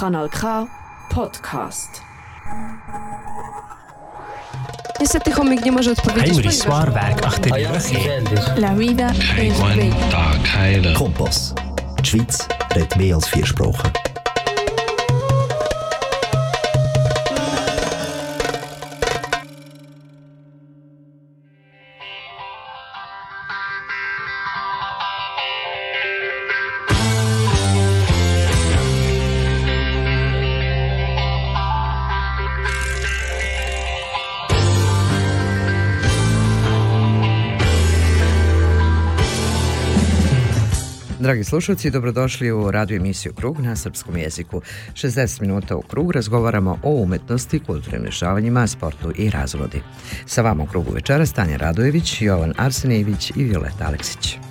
Kanal K Podcast. Niestety chomik nie może odpowiedzieć. Henry Swarberg, ach ty La vida es bella. Kompass. Die Schweiz redet mehr als vier Sprachen. Dragi slušalci, dobrodošli u radio emisiju Krug na srpskom jeziku. 60 minuta u Krug razgovaramo o umetnosti, kulturnim rešavanjima, sportu i razvodi. Sa vama u Krugu večera Stanja Radojević, Jovan Arsenijević i Violeta Aleksić.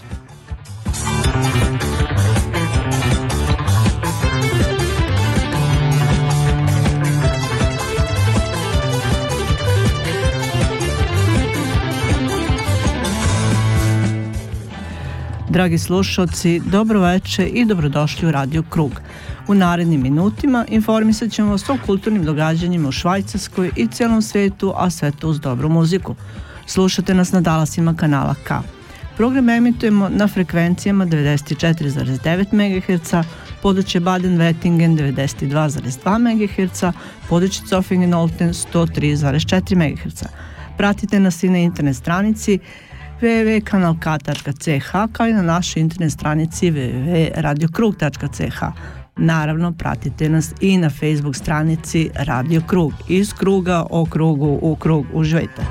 Dragi slušalci, dobro veče i dobrodošli u Radio Krug. U narednim minutima informisat ćemo vas o kulturnim događanjima u Švajcarskoj i cijelom svetu, a sve to uz dobru muziku. Slušate nas na dalasima kanala K. Program emitujemo na frekvencijama 94,9 MHz, područje Baden-Wettingen 92,2 MHz, područje Zofingen-Olten 103,4 MHz. Pratite nas i na internet stranici www.kanalk.ch kao i na našoj internet stranici www.radiokrug.ch. Naravno, pratite nas i na Facebook stranici Radio Krug. Iz kruga o krugu u krug. Uživajte!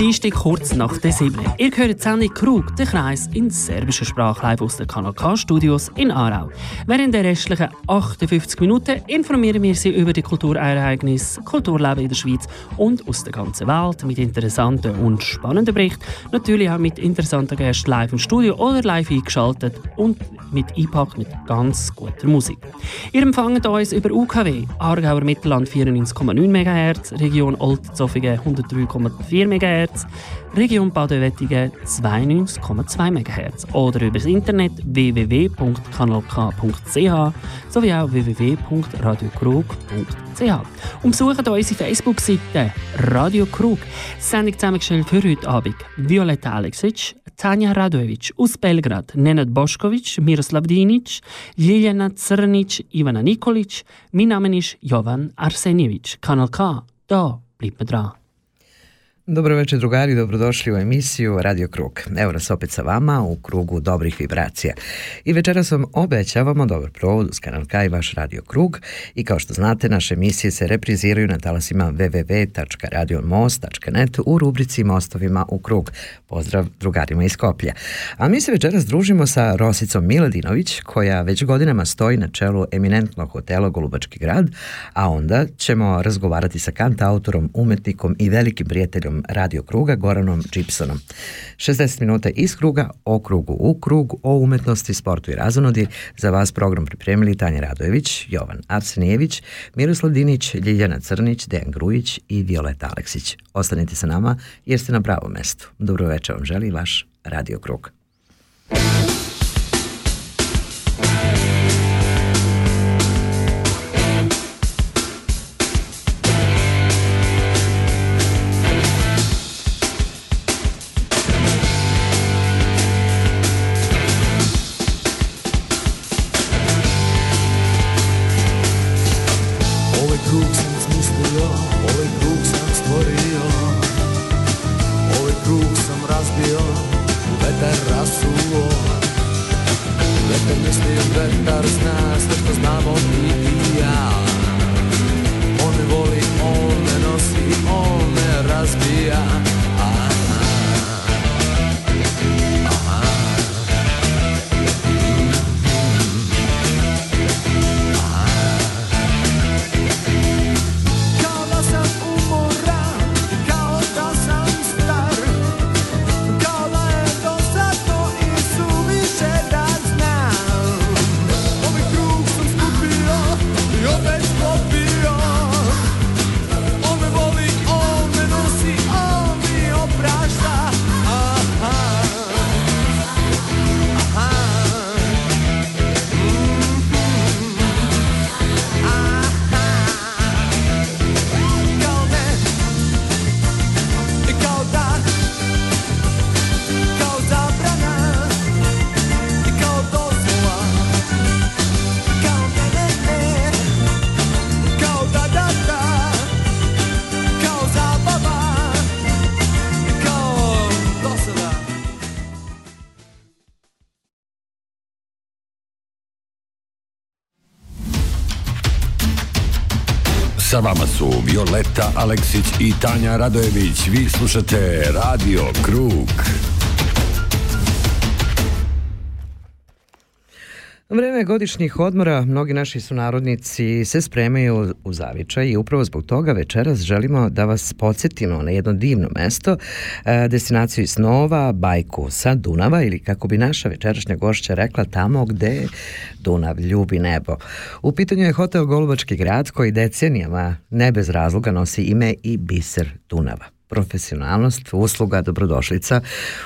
Dienstag kurz nach der 7. Ihr hört die Sendung Krug, der Kreis in serbischer Sprache live aus den Kanal K Studios in Aarau. Während der restlichen 58 Minuten informieren wir Sie über die Kulturereignisse, Kulturleben in der Schweiz und aus der ganzen Welt mit interessanten und spannenden Berichten. Natürlich auch mit interessanten Gästen live im Studio oder live eingeschaltet und mit einpackt mit ganz guter Musik. Ihr empfangt uns über UKW, Aargauer Mittelland 94,9 MHz, Region Oldzofingen 103,4 MHz, Region Baden-Wettingen 92,2 MHz oder über das Internet www.kanalk.ch sowie auch www.radiokrug.ch. Und besucht unsere Facebook-Seite Radio Krug. Sendung zusammengestellt für heute Abend Violetta Aleksic, Tanja Radojević aus Belgrad, Nenad Bošković, Miroslav Dinić, Ljiljana Crnić, Ivana Nikolić. Mein Name ist Jovan Arsenjević. Kanal K, da bleibt mir dran. Dobro večer drugari, dobrodošli u emisiju Radio Krug. Evo nas opet sa vama u krugu dobrih vibracija. I večeras vam obećavamo dobar provod uz kanal K i vaš Radio Krug i kao što znate naše emisije se repriziraju na talasima www.radiomost.net u rubrici Mostovima u krug. Pozdrav drugarima iz Koplja. A mi se večeras družimo sa Rosicom Miladinović koja već godinama stoji na čelu eminentnog hotela Golubački grad, a onda ćemo razgovarati sa kantautorom, umetnikom i velikim prijateljom Radio Kruga Goranom Gibsonom. 60 minuta iz kruga, o krugu u krug, o umetnosti, sportu i razonodi. Za vas program pripremili Tanja Radojević, Jovan Arsenijević, Miroslav Dinić, Ljiljana Crnić, Dejan Grujić i Violeta Aleksić. Ostanite sa nama jer ste na pravom mestu. Dobro večer vam želi vaš Radio Krug. Ovaj Sa vama su Violeta Aleksić i Tanja Radojević. Vi slušate Radio Krug. Vreme godišnjih odmora, mnogi naši sunarodnici se spremaju u zavičaj i upravo zbog toga večeras želimo da vas podsjetimo na jedno divno mesto, e, destinaciju snova, bajku sa Dunava ili kako bi naša večerašnja gošća rekla tamo gde Dunav ljubi nebo. U pitanju je hotel Golubački grad koji decenijama ne bez razloga nosi ime i biser Dunava profesionalnost, usluga, dobrodošlica,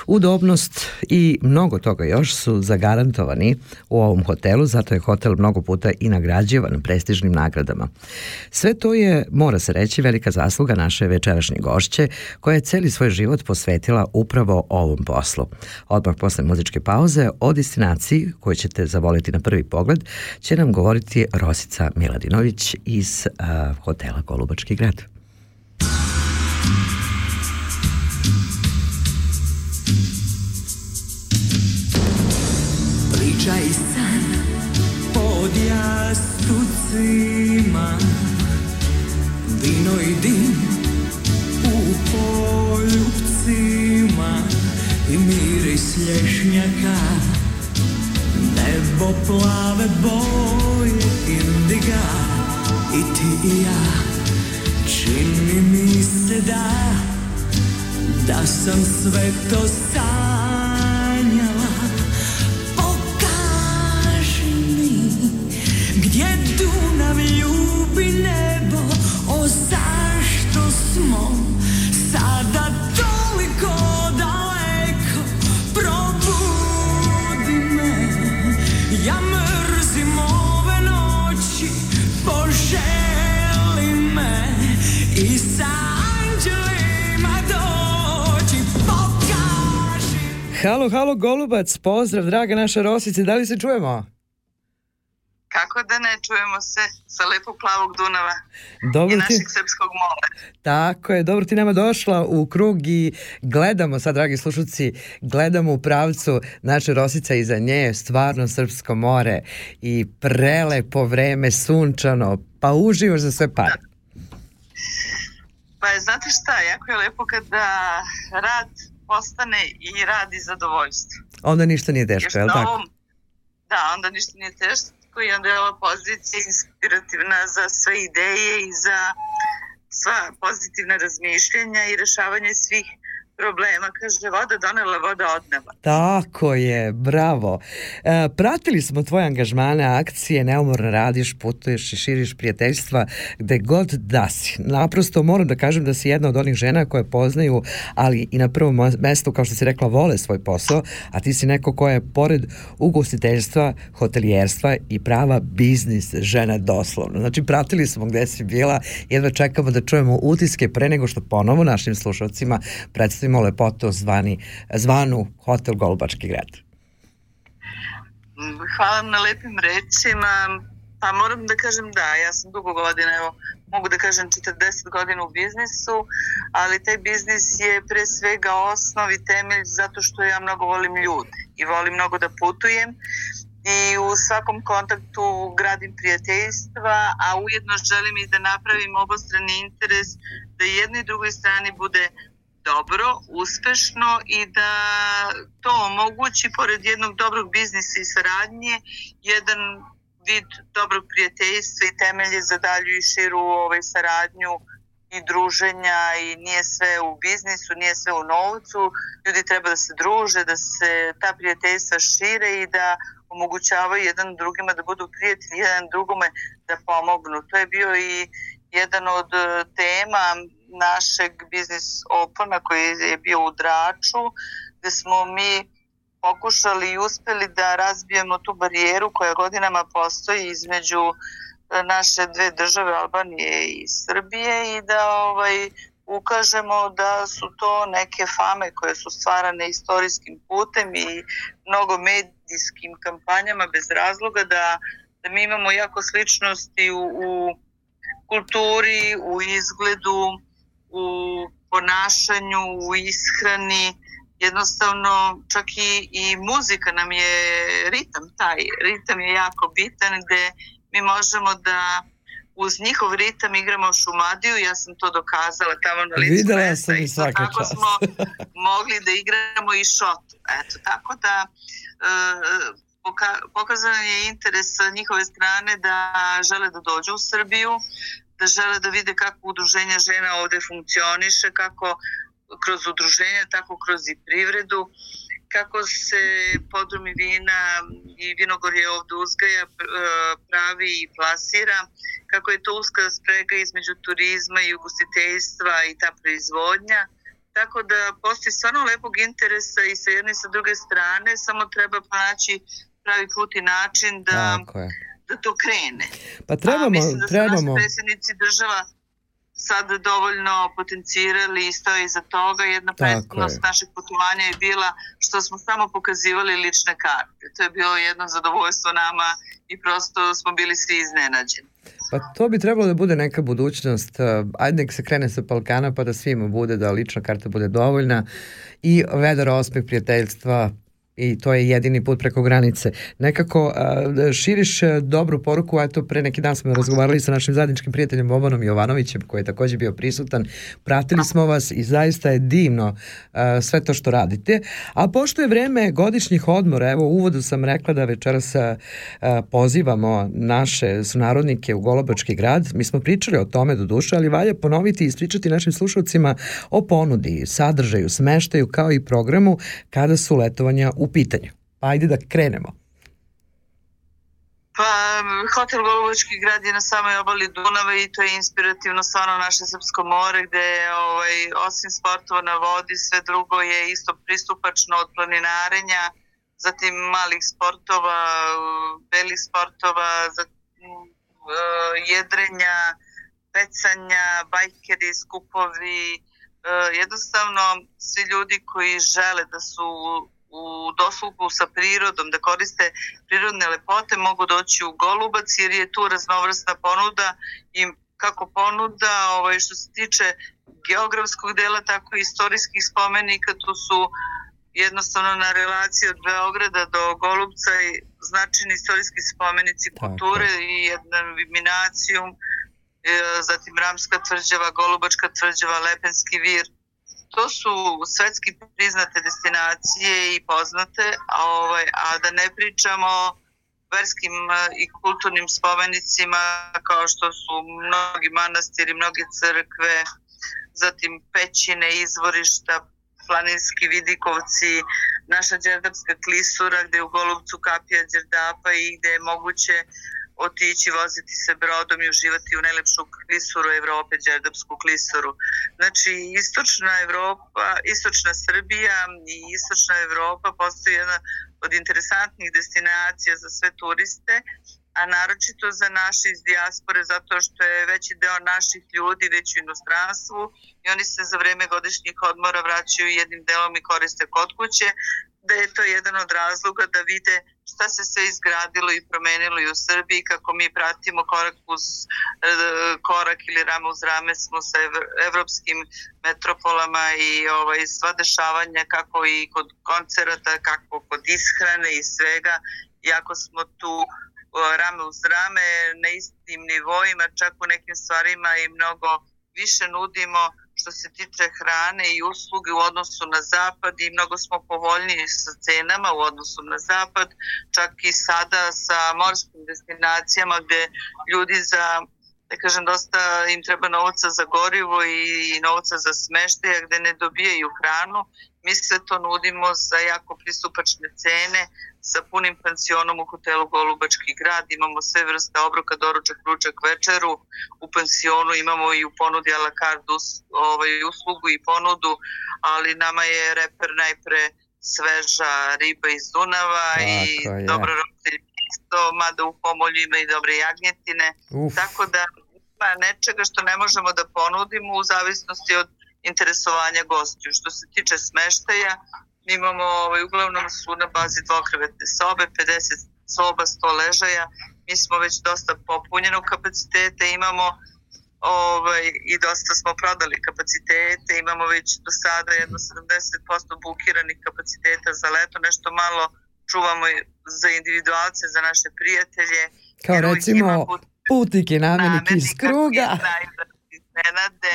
udobnost i mnogo toga još su zagarantovani u ovom hotelu, zato je hotel mnogo puta i nagrađivan prestižnim nagradama. Sve to je, mora se reći, velika zasluga naše večerašnje gošće, koja je celi svoj život posvetila upravo ovom poslu. Odmah posle muzičke pauze o destinaciji koju ćete zavoliti na prvi pogled će nam govoriti Rosica Miladinović iz uh, hotela Golubački grad. Pričaj san pod jastucima Vino i dim u poljubcima I miris lješnjaka. Nebo plave boje indiga. I ti i ja Čini mi se da Da sam sve to sanjala Nebo O smo sada toliko daleko? Me Ja mrzim ove noći me I Halo, halo, Golubac, pozdrav, draga naša Rosice, da li se čujemo? Čujemo se sa lepog plavog Dunava dobro i našeg ti... srpskog mora. Tako je, dobro ti nama došla u krug i gledamo sad, dragi slušalci, gledamo u pravcu naše Rosica iza nje, stvarno srpsko more i prelepo vreme, sunčano, pa uživaš za sve pare. Pa znate šta, jako je lepo kada rad postane i rad i zadovoljstvo. Onda ništa nije teško, je li tako? Da, onda ništa nije teško onda je ova pozicija inspirativna za sve ideje i za sva pozitivna razmišljenja i rešavanje svih problema. Kaže, voda donela, voda odneva. Tako je, bravo. E, pratili smo tvoje angažmane, akcije, neumorno radiš, putuješ i širiš prijateljstva gde god da si. Naprosto moram da kažem da si jedna od onih žena koje poznaju, ali i na prvom mestu, kao što si rekla, vole svoj posao, a ti si neko koja je pored ugostiteljstva, hotelijerstva i prava biznis žena doslovno. Znači, pratili smo gde si bila, jedva čekamo da čujemo utiske pre nego što ponovo našim slušalcima predstavimo predstavimo lepoto zvani, zvanu Hotel Golubački grad. Hvala na lepim rečima. Pa moram da kažem da, ja sam dugo godina, evo, mogu da kažem 40 godina u biznisu, ali taj biznis je pre svega osnov i temelj zato što ja mnogo volim ljude i volim mnogo da putujem i u svakom kontaktu gradim prijateljstva, a ujedno želim i da napravim obostrani interes da jednoj i drugoj strani bude dobro, uspešno i da to omogući pored jednog dobrog biznisa i saradnje jedan vid dobrog prijateljstva i temelje za dalju i širu ovaj, saradnju i druženja i nije sve u biznisu, nije sve u novcu, ljudi treba da se druže, da se ta prijateljstva šire i da omogućavaju jedan drugima da budu prijatelji, jedan drugome da pomognu. To je bio i jedan od tema našeg biznis opona koji je bio u Draču, gde smo mi pokušali i uspeli da razbijemo tu barijeru koja godinama postoji između e, naše dve države Albanije i Srbije i da ovaj ukažemo da su to neke fame koje su stvarane istorijskim putem i mnogo medijskim kampanjama bez razloga da, da mi imamo jako sličnosti u, u kulturi, u izgledu, u ponašanju, u ishrani, jednostavno čak i, i muzika nam je ritam taj, ritam je jako bitan gde mi možemo da uz njihov ritam igramo Šumadiju, ja sam to dokazala tamo na licu Videla mesta sam i svaka tako čast. smo mogli da igramo i šotu. Eto, tako da e, poka- pokazan je interes njihove strane da žele da dođu u Srbiju, da žele da vide kako udruženje žena ovde funkcioniše, kako kroz udruženje, tako kroz i privredu, kako se podrumi vina i vinogorje ovde uzgaja, e, pravi i plasira, kako je to uska sprega između turizma i ugostiteljstva i ta proizvodnja. Tako da postoji stvarno lepog interesa i sa jedne i sa druge strane, samo treba pronaći pravi put i način da, Tako je. Da to krene. Pa A trebamo, mislim da su trebamo. naši predsjednici država sad dovoljno potencirali i stoji iza toga. Jedna predstavnost je. našeg putovanja je bila što smo samo pokazivali lične karte. To je bilo jedno zadovoljstvo nama i prosto smo bili svi iznenađeni. Pa to bi trebalo da bude neka budućnost. Uh, Ajde nek se krene sa Balkana pa da svima bude, da lična karta bude dovoljna i vedar osmeh prijateljstva i to je jedini put preko granice. Nekako širiš uh, dobru poruku, a eto pre neki dan smo razgovarali sa našim zajedničkim prijateljem Bobanom Jovanovićem koji je takođe bio prisutan. Pratili smo vas i zaista je divno sve to što radite. A pošto je vreme godišnjih odmora, evo u uvodu sam rekla da večeras pozivamo naše sunarodnike u Golobački grad. Mi smo pričali o tome do duše, ali valja ponoviti i ispričati našim slušalcima o ponudi, sadržaju, smeštaju kao i programu kada su letovanja u pitanju. Pa ajde da krenemo. Pa, hotel Golubočki grad je na samoj obali Dunava i to je inspirativno stvarno naše Srpsko more gde je ovaj, osim sportova na vodi sve drugo je isto pristupačno od planinarenja, zatim malih sportova, belih sportova, zatim uh, jedrenja, pecanja, bajkeri, skupovi, uh, jednostavno svi ljudi koji žele da su u doslugu sa prirodom, da koriste prirodne lepote, mogu doći u Golubac jer je tu raznovrsna ponuda i kako ponuda ovaj, što se tiče geografskog dela, tako i istorijskih spomenika, tu su jednostavno na relaciji od Beograda do Golubca i značajni istorijski spomenici kulture i jedna minacijum, e, zatim Ramska tvrđava, Golubačka tvrđava, Lepenski vir, to su svetski priznate destinacije i poznate, a, ovaj, a da ne pričamo verskim e, i kulturnim spomenicima kao što su mnogi manastiri, mnoge crkve, zatim pećine, izvorišta, planinski vidikovci, naša Đerdapska klisura gde je u Golubcu kapija Đerdapa i gde je moguće otići, voziti se brodom i uživati u najlepšu klisuru Evrope, Đerdapsku klisuru. Znači, istočna Evropa, istočna Srbija i istočna Evropa postoji jedna od interesantnih destinacija za sve turiste, a naročito za naše iz dijaspore zato što je veći deo naših ljudi već u inostranstvu i oni se za vreme godišnjih odmora vraćaju jednim delom i koriste kod kuće, da je to jedan od razloga da vide šta se sve izgradilo i promenilo i u Srbiji, kako mi pratimo korak uz e, korak ili rame uz rame smo sa ev- evropskim metropolama i ovaj, sva dešavanja kako i kod koncerata, kako kod ishrane i svega, iako smo tu o, rame uz rame na istim nivoima, čak u nekim stvarima i mnogo više nudimo što se tiče hrane i usluge u odnosu na zapad i mnogo smo povoljniji sa cenama u odnosu na zapad, čak i sada sa morskim destinacijama gde ljudi za da kažem, dosta im treba novca za gorivo i novca za smeštaj, gde ne dobijaju hranu. Mi sve to nudimo za jako pristupačne cene, sa punim pensionom u hotelu Golubački grad. Imamo sve vrste obroka, doručak, ručak, večeru. U pensionu imamo i u ponudi a la carte us, ovaj, uslugu i ponudu, ali nama je reper najpre sveža riba iz Dunava Tako i je. dobro roditelj isto, mada u pomolju ima i dobre jagnjetine. Uf. Tako da ima nečega što ne možemo da ponudimo u zavisnosti od interesovanja gostiju. Što se tiče smeštaja, mi imamo ovaj, uglavnom su na bazi dvokrevetne sobe, 50 soba, 100 ležaja. Mi smo već dosta popunjenog kapaciteta, imamo ovaj, i dosta smo prodali kapacitete, imamo već do sada jedno 70% bukiranih kapaciteta za leto, nešto malo čuvamo i za individualce, za naše prijatelje. Kao recimo, put- putnik i namenik iz kruga. Iznenade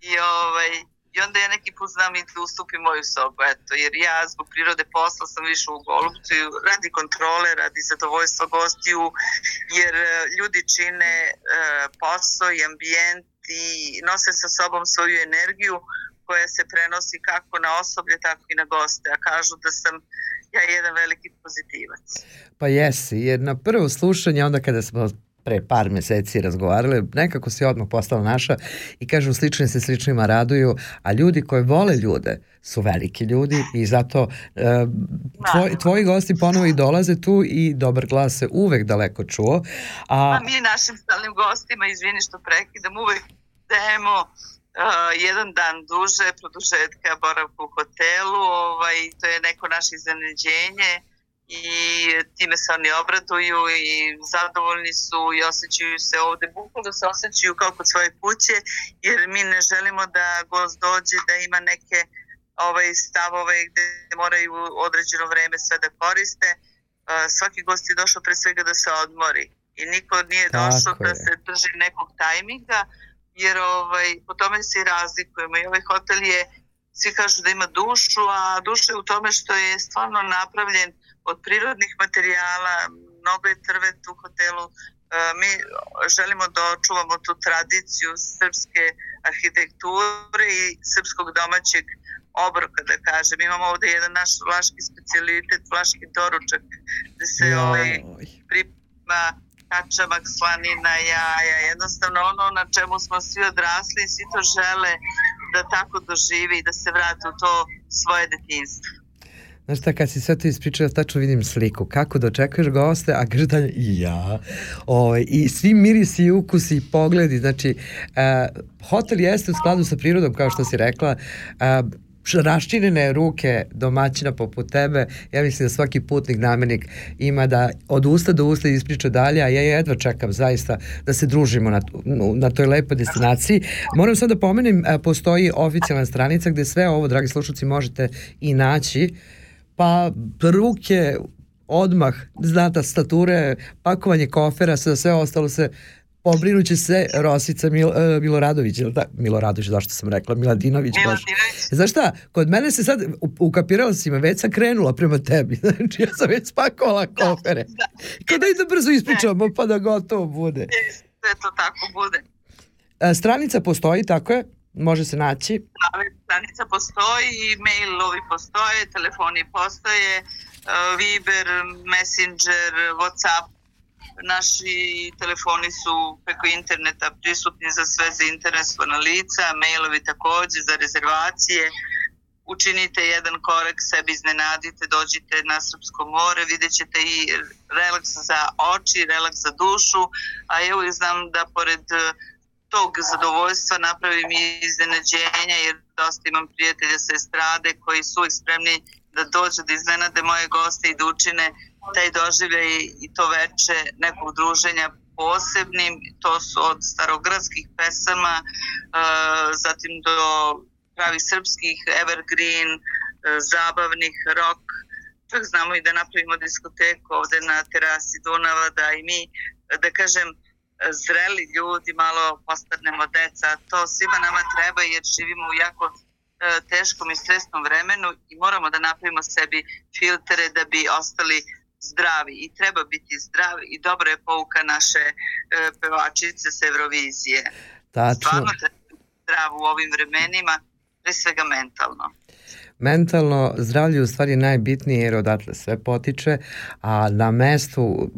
i ovaj, I onda ja neki put znam i da ustupim moju sobu, eto, jer ja zbog prirode posla sam više u Golubcu radi kontrole, radi zadovoljstva gostiju, jer e, ljudi čine e, posao i ambijent i nose sa sobom svoju energiju koja se prenosi kako na osoblje, tako i na goste, a kažu da sam ja jedan veliki pozitivac. Pa jesi, jer na prvo slušanje, onda kada smo pre par meseci razgovarali, nekako si odmah postala naša i kažu slični se sličnima raduju, a ljudi koji vole ljude su veliki ljudi i zato uh, tvoj, tvoji gosti ponovo i dolaze tu i dobar glas se uvek daleko čuo. A, a mi našim stalnim gostima, izvini što prekidam, uvek dajemo Uh, jedan dan duže produžetka boravka u hotelu, ovaj, to je neko naše iznenađenje i time se oni obraduju i zadovoljni su i osjećaju se ovde, bukvalno se osjećaju kao kod svoje kuće, jer mi ne želimo da gost dođe da ima neke ovaj, stavove gde moraju određeno vreme sve da koriste. Svaki gost je došao pre svega da se odmori i niko nije došao da se drži nekog tajminga, jer ovaj, po tome se i razlikujemo. I ovaj hotel je svi kažu da ima dušu, a duša je u tome što je stvarno napravljen od prirodnih materijala, mnogo je trvet u hotelu, e, mi želimo da očuvamo tu tradiciju srpske arhitekture i srpskog domaćeg obroka, da kažem. Imamo ovde jedan naš vlaški specialitet, vlaški doručak, gde se ovaj, priprema kačamak, slanina, jaja, jednostavno ono na čemu smo svi odrasli i svi to žele da tako doživi i da se vrate u to svoje detinstvo. Znaš šta, kad si sve to ispričala, tačno vidim sliku. Kako dočekuješ goste, a kaže dalje i ja. O, ovaj, I svi mirisi i ukusi i pogledi. Znači, uh, hotel jeste u skladu sa prirodom, kao što si rekla. Uh, raščinjene ruke domaćina poput tebe, ja mislim da svaki putnik namenik ima da od usta do usta ispriča dalje, a ja jedva čekam zaista da se družimo na, na toj lepoj destinaciji. Moram sad da pomenem, postoji oficijalna stranica gde sve ovo, dragi slušalci, možete i naći pa ruke odmah, znata stature, pakovanje kofera, sve, sve ostalo se pobrinuće se Rosica Mil, uh, Miloradović, ili da, Miloradović, zašto sam rekla, Miladinović. Miladinović. Znaš šta, kod mene se sad, ukapirala si me, već sam krenula prema tebi, znači ja sam već spakovala da, kofere. Da, da. Kada da brzo ispričamo, pa da gotovo bude. Sve to tako bude. A, stranica postoji, tako je? može se naći? Stranica postoji, mailovi postoje, telefoni postoje, e, Viber, Messenger, Whatsapp, naši telefoni su preko interneta prisutni za sve zainteresovana lica, mailovi takođe za rezervacije, učinite jedan korek, sebi iznenadite, dođite na Srpsko more, vidjet ćete i relaks za oči, relaks za dušu, a evo i znam da pored tog zadovoljstva napravim i iznenađenja jer dosta imam prijatelja sa estrade koji su uvijek spremni da dođu da iznenade moje goste i da učine taj doživljaj i to veče nekog druženja posebnim. To su od starogradskih pesama, uh, zatim do pravi srpskih evergreen, uh, zabavnih rock. Čak znamo i da napravimo diskoteku ovde na terasi Dunava, da i mi, da kažem, zreli ljudi, malo postanemo deca. To svima nama treba jer živimo u jako e, teškom i stresnom vremenu i moramo da napravimo sebi filtere da bi ostali zdravi i treba biti zdravi i dobra je pouka naše e, pevačice sa Eurovizije. Tačno. Stvarno treba zdrav u ovim vremenima, pre svega mentalno mentalno zdravlje je u stvari najbitnije jer odatle sve potiče, a na mestu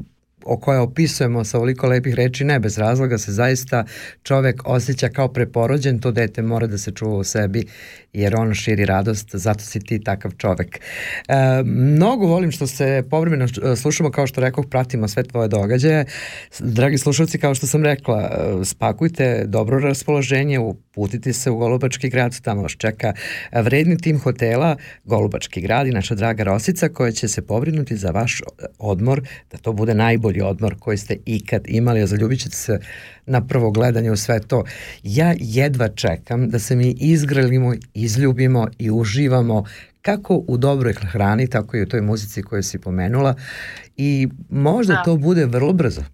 o koje opisujemo sa ovoliko lepih reči, ne bez razloga se zaista čovek osjeća kao preporođen, to dete mora da se čuva u sebi jer on širi radost, zato si ti takav čovek. E, mnogo volim što se povremeno slušamo, kao što rekoh, pratimo sve tvoje događaje. Dragi slušalci, kao što sam rekla, e, spakujte dobro raspoloženje, uputite se u Golubački grad, tamo vas čeka vredni tim hotela Golubački grad i naša draga Rosica koja će se pobrinuti za vaš odmor, da to bude najbolji odmor koji ste ikad imali, a zaljubit ćete se na prvo gledanje u sve to. Ja jedva čekam da se mi izgrelimo, izljubimo i uživamo kako u dobroj hrani, tako i u toj muzici koju si pomenula i možda da. to bude vrlo brzo.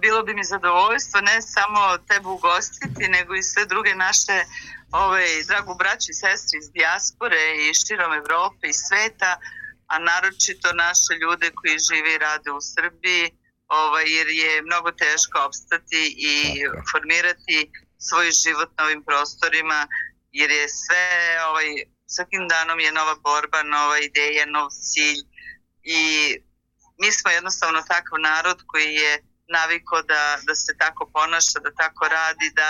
bilo bi mi zadovoljstvo ne samo tebe ugostiti, nego i sve druge naše ovaj, dragu braću i sestri iz dijaspore i širom Evrope i sveta, a naročito naše ljude koji žive i rade u Srbiji, ovaj, jer je mnogo teško opstati i Tako. formirati svoj život na ovim prostorima, jer je sve, ovaj, svakim danom je nova borba, nova ideja, nov cilj i mi smo jednostavno takav narod koji je naviko da, da se tako ponaša, da tako radi, da,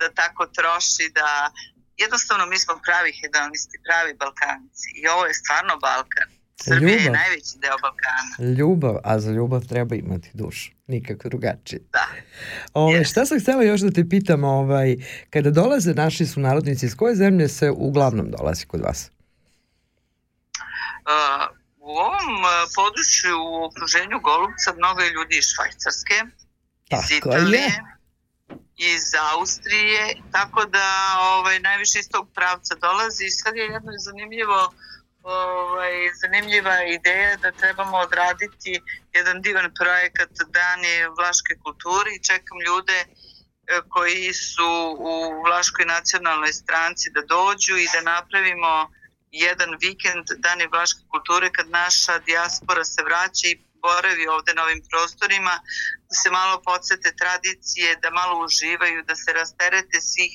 da tako troši, da jednostavno mi smo pravi hedonisti, pravi Balkanci i ovo je stvarno Balkan. Srbija je Ljubav. najveći deo Balkana. Ljubav, a za ljubav treba imati dušu. Nikako drugačije. Da. Ove, Jest. šta sam htjela još da te pitam, ovaj, kada dolaze naši sunarodnici, iz koje zemlje se uglavnom dolazi kod vas? Uh, u ovom području u okruženju Golubca mnogo je ljudi iz Švajcarske, iz Tako Italije, je. iz Austrije, tako da ovaj, najviše iz tog pravca dolazi i sad je jedno zanimljivo ovaj, zanimljiva ideja da trebamo odraditi jedan divan projekat Dani Vlaške kulture i čekam ljude e, koji su u Vlaškoj nacionalnoj stranci da dođu i da napravimo jedan vikend Dani Vlaške kulture kad naša dijaspora se vraća i boravi ovde na ovim prostorima, da se malo podsete tradicije, da malo uživaju, da se rasterete svih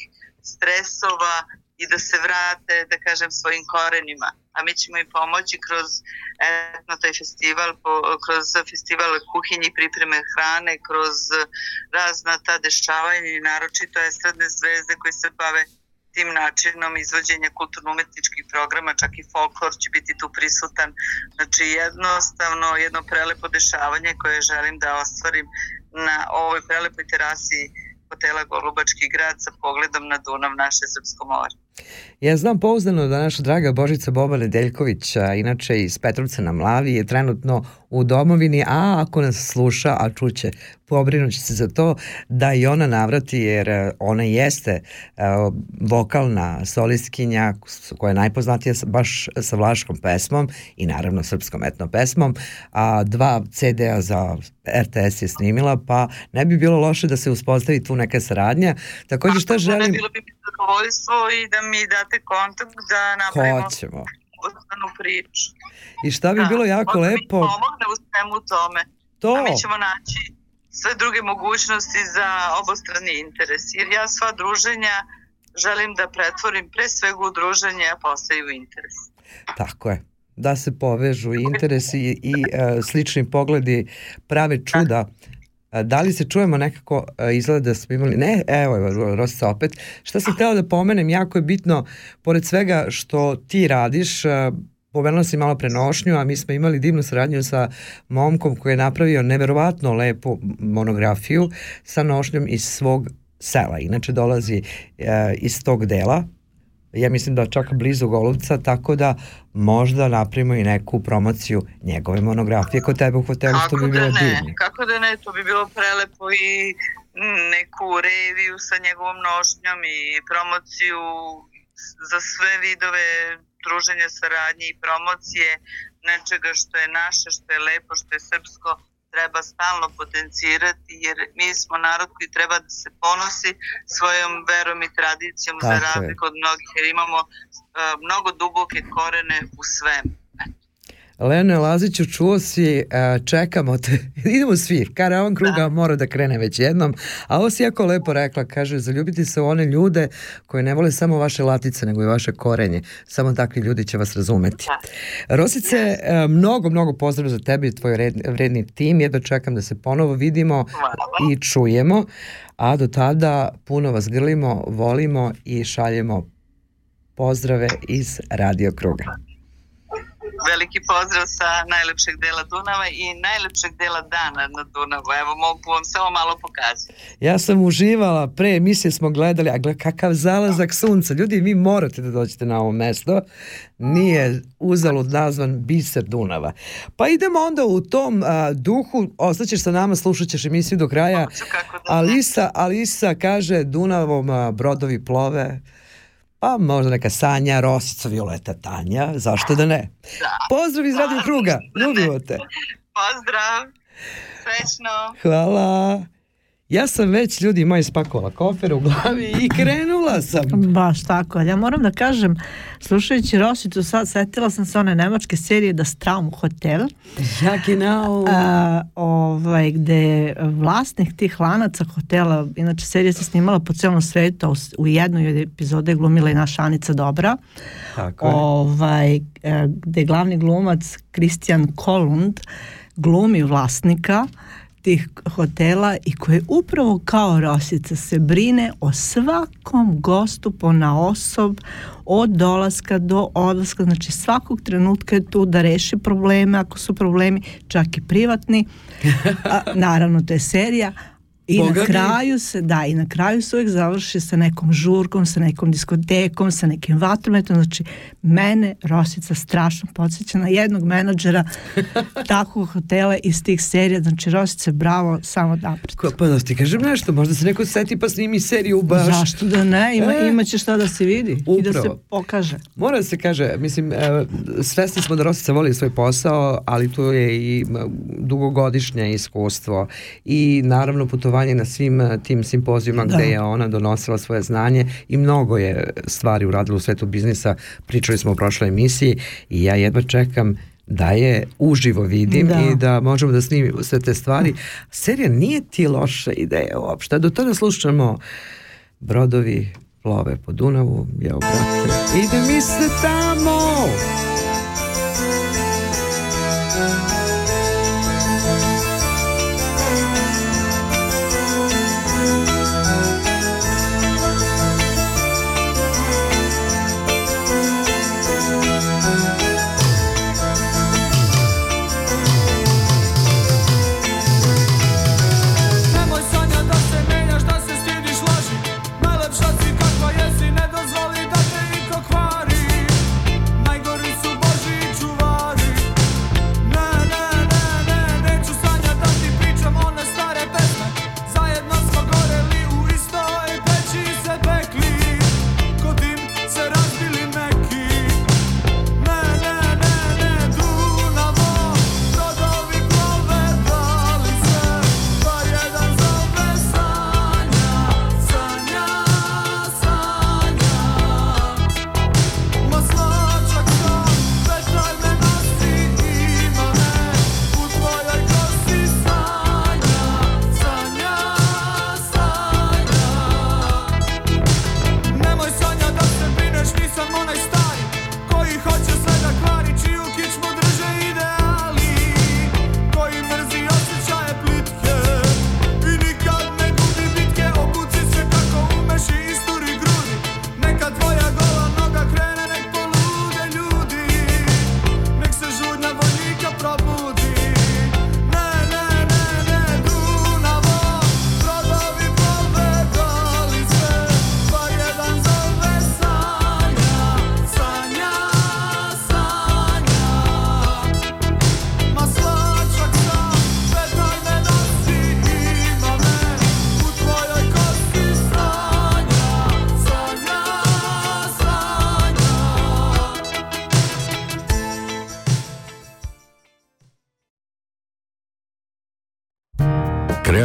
stresova i da se vrate, da kažem, svojim korenima. A mi ćemo im pomoći kroz etno taj festival, po- kroz festival kuhinji i pripreme hrane, kroz razna ta dešavanja i naročito estradne zvezde koji se bave tim načinom izvođenja kulturno-umetničkih programa, čak i folklor će biti tu prisutan. Znači jednostavno jedno prelepo dešavanje koje želim da ostvarim na ovoj prelepoj terasi hotela Golubački grad sa pogledom na Dunav, naše Srpsko more. Ja znam pouzdano da naša draga Božica Boba Nedeljković, inače iz Petrovca na Mlavi, je trenutno u domovini, a ako nas sluša, a čuće, pobrinući se za to, da i ona navrati, jer e, ona jeste e, vokalna solistkinja koja je najpoznatija baš sa vlaškom pesmom i naravno srpskom etno pesmom, a dva CD-a za RTS je snimila, pa ne bi bilo loše da se uspostavi tu neka saradnja. Takođe šta želim... Bilo bi mi zadovoljstvo i da mi date kontakt da napravimo Hoćemo. ostanu priču. I šta bi bilo jako lepo, pomogne u svemu tome. to, A mi ćemo naći sve druge mogućnosti za obostrani interes. Jer ja sva druženja želim da pretvorim pre svega u druženje, a posle i u interes. tako je, da se povežu interesi i, i e, slični pogledi prave čuda. E, Da li se čujemo nekako, e, izgleda da smo imali, ne, evo, evo, Rosica opet. Šta sam htjela da pomenem, jako je bitno, pored svega što ti radiš, e, pomenula si malo prenošnju, a mi smo imali divnu saradnju sa momkom koji je napravio neverovatno lepu monografiju sa nošnjom iz svog sela. Inače dolazi e, iz tog dela, ja mislim da čak blizu Golubca, tako da možda napravimo i neku promociju njegove monografije kod tebe u hotelu, što bi da bilo ne, divno. kako da ne, to bi bilo prelepo i neku reviju sa njegovom nošnjom i promociju za sve vidove druženja, saradnje i promocije nečega što je naše, što je lepo, što je srpsko, treba stalno potencirati jer mi smo narod koji treba da se ponosi svojom verom i tradicijom za Tako je. razliku od mnogih jer imamo uh, mnogo duboke korene u svemu. Lene Laziću, čuo si, e, čekamo te, idemo svi, karavan kruga mora da krene već jednom, a ovo si jako lepo rekla, kaže, zaljubiti se u one ljude koji ne vole samo vaše latice, nego i vaše korenje, samo takvi ljudi će vas razumeti. Rosice, e, mnogo, mnogo pozdrav za tebe i tvoj red, vredni tim, jedno čekam da se ponovo vidimo Hvala. i čujemo, a do tada puno vas grlimo, volimo i šaljemo pozdrave iz Radio Kruga. Veliki pozdrav sa najlepšeg dela Dunava i najlepšeg dela dana na Dunavu. Evo, mogu vam samo malo pokazati. Ja sam uživala, pre emisije smo gledali, a gled, kakav zalazak sunca. Ljudi, vi morate da dođete na ovo mesto. Nije uzalud nazvan biser Dunava. Pa idemo onda u tom a, duhu, ostaćeš sa nama, slušat ćeš emisiju do kraja. Kako da. Alisa, Alisa kaže Dunavom a, brodovi plove, pa možda neka Sanja, Rosica, Violeta, Tanja, zašto da ne? Da. Pozdrav iz Radio Kruga, ljubimo te. Pozdrav! Srećno! Hvala. Ja sam već, ljudi moji, spakovala kofer u glavi i krenula sam. Baš tako, ali ja moram da kažem, slušajući Rosicu, sad setila sam se one nemačke serije Da Straum Hotel. Genau. A, ovaj, gde vlasnik tih lanaca hotela, inače serija se snimala po celom svetu, u, u jednoj od epizode je glumila i naša Anica Dobra. Tako je. ovaj, e, gde glavni glumac Kristijan Kolund glumi vlasnika tih hotela i koji upravo kao Rosica se brine o svakom gostu na osob od dolaska do odlaska, znači svakog trenutka je tu da reši probleme ako su problemi čak i privatni. A, naravno to je serija I Boga na kraju se, da, i na kraju se uvijek završi sa nekom žurkom, sa nekom diskotekom, sa nekim vatrometom, znači mene Rosica strašno podsjeća na jednog menadžera takvog hotela iz tih serija, znači Rosice bravo, samo napred. Ko- Pa da ti kažem nešto, možda se neko seti pa snimi seriju baš. Zašto da ne, ima, E. imaće šta da se vidi i da se Upravo. pokaže. Mora da se kaže, mislim, e, svesni smo da Rosica voli svoj posao, ali tu je i dugogodišnje iskustvo i naravno putovanje na svim e, tim simpozijuma Da. gde je ona donosila svoje znanje i mnogo je stvari uradila u svetu biznisa, pričali smo u prošloj emisiji i ja jedva čekam da je uživo vidim Da. i da možemo da snimimo sve te stvari. Serija nije ti loša ideja uopšte. Do tada slušamo brodovi plove po Dunavu, jeo brate, ide mi se tamo! Nemoj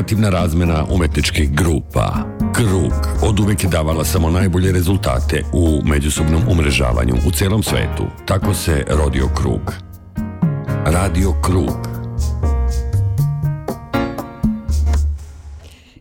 Kreativna razmena umetničkih grupa Krug od uvek je davala samo najbolje rezultate u međusobnom umrežavanju u celom svetu. Tako se rodio Krug. Radio Krug.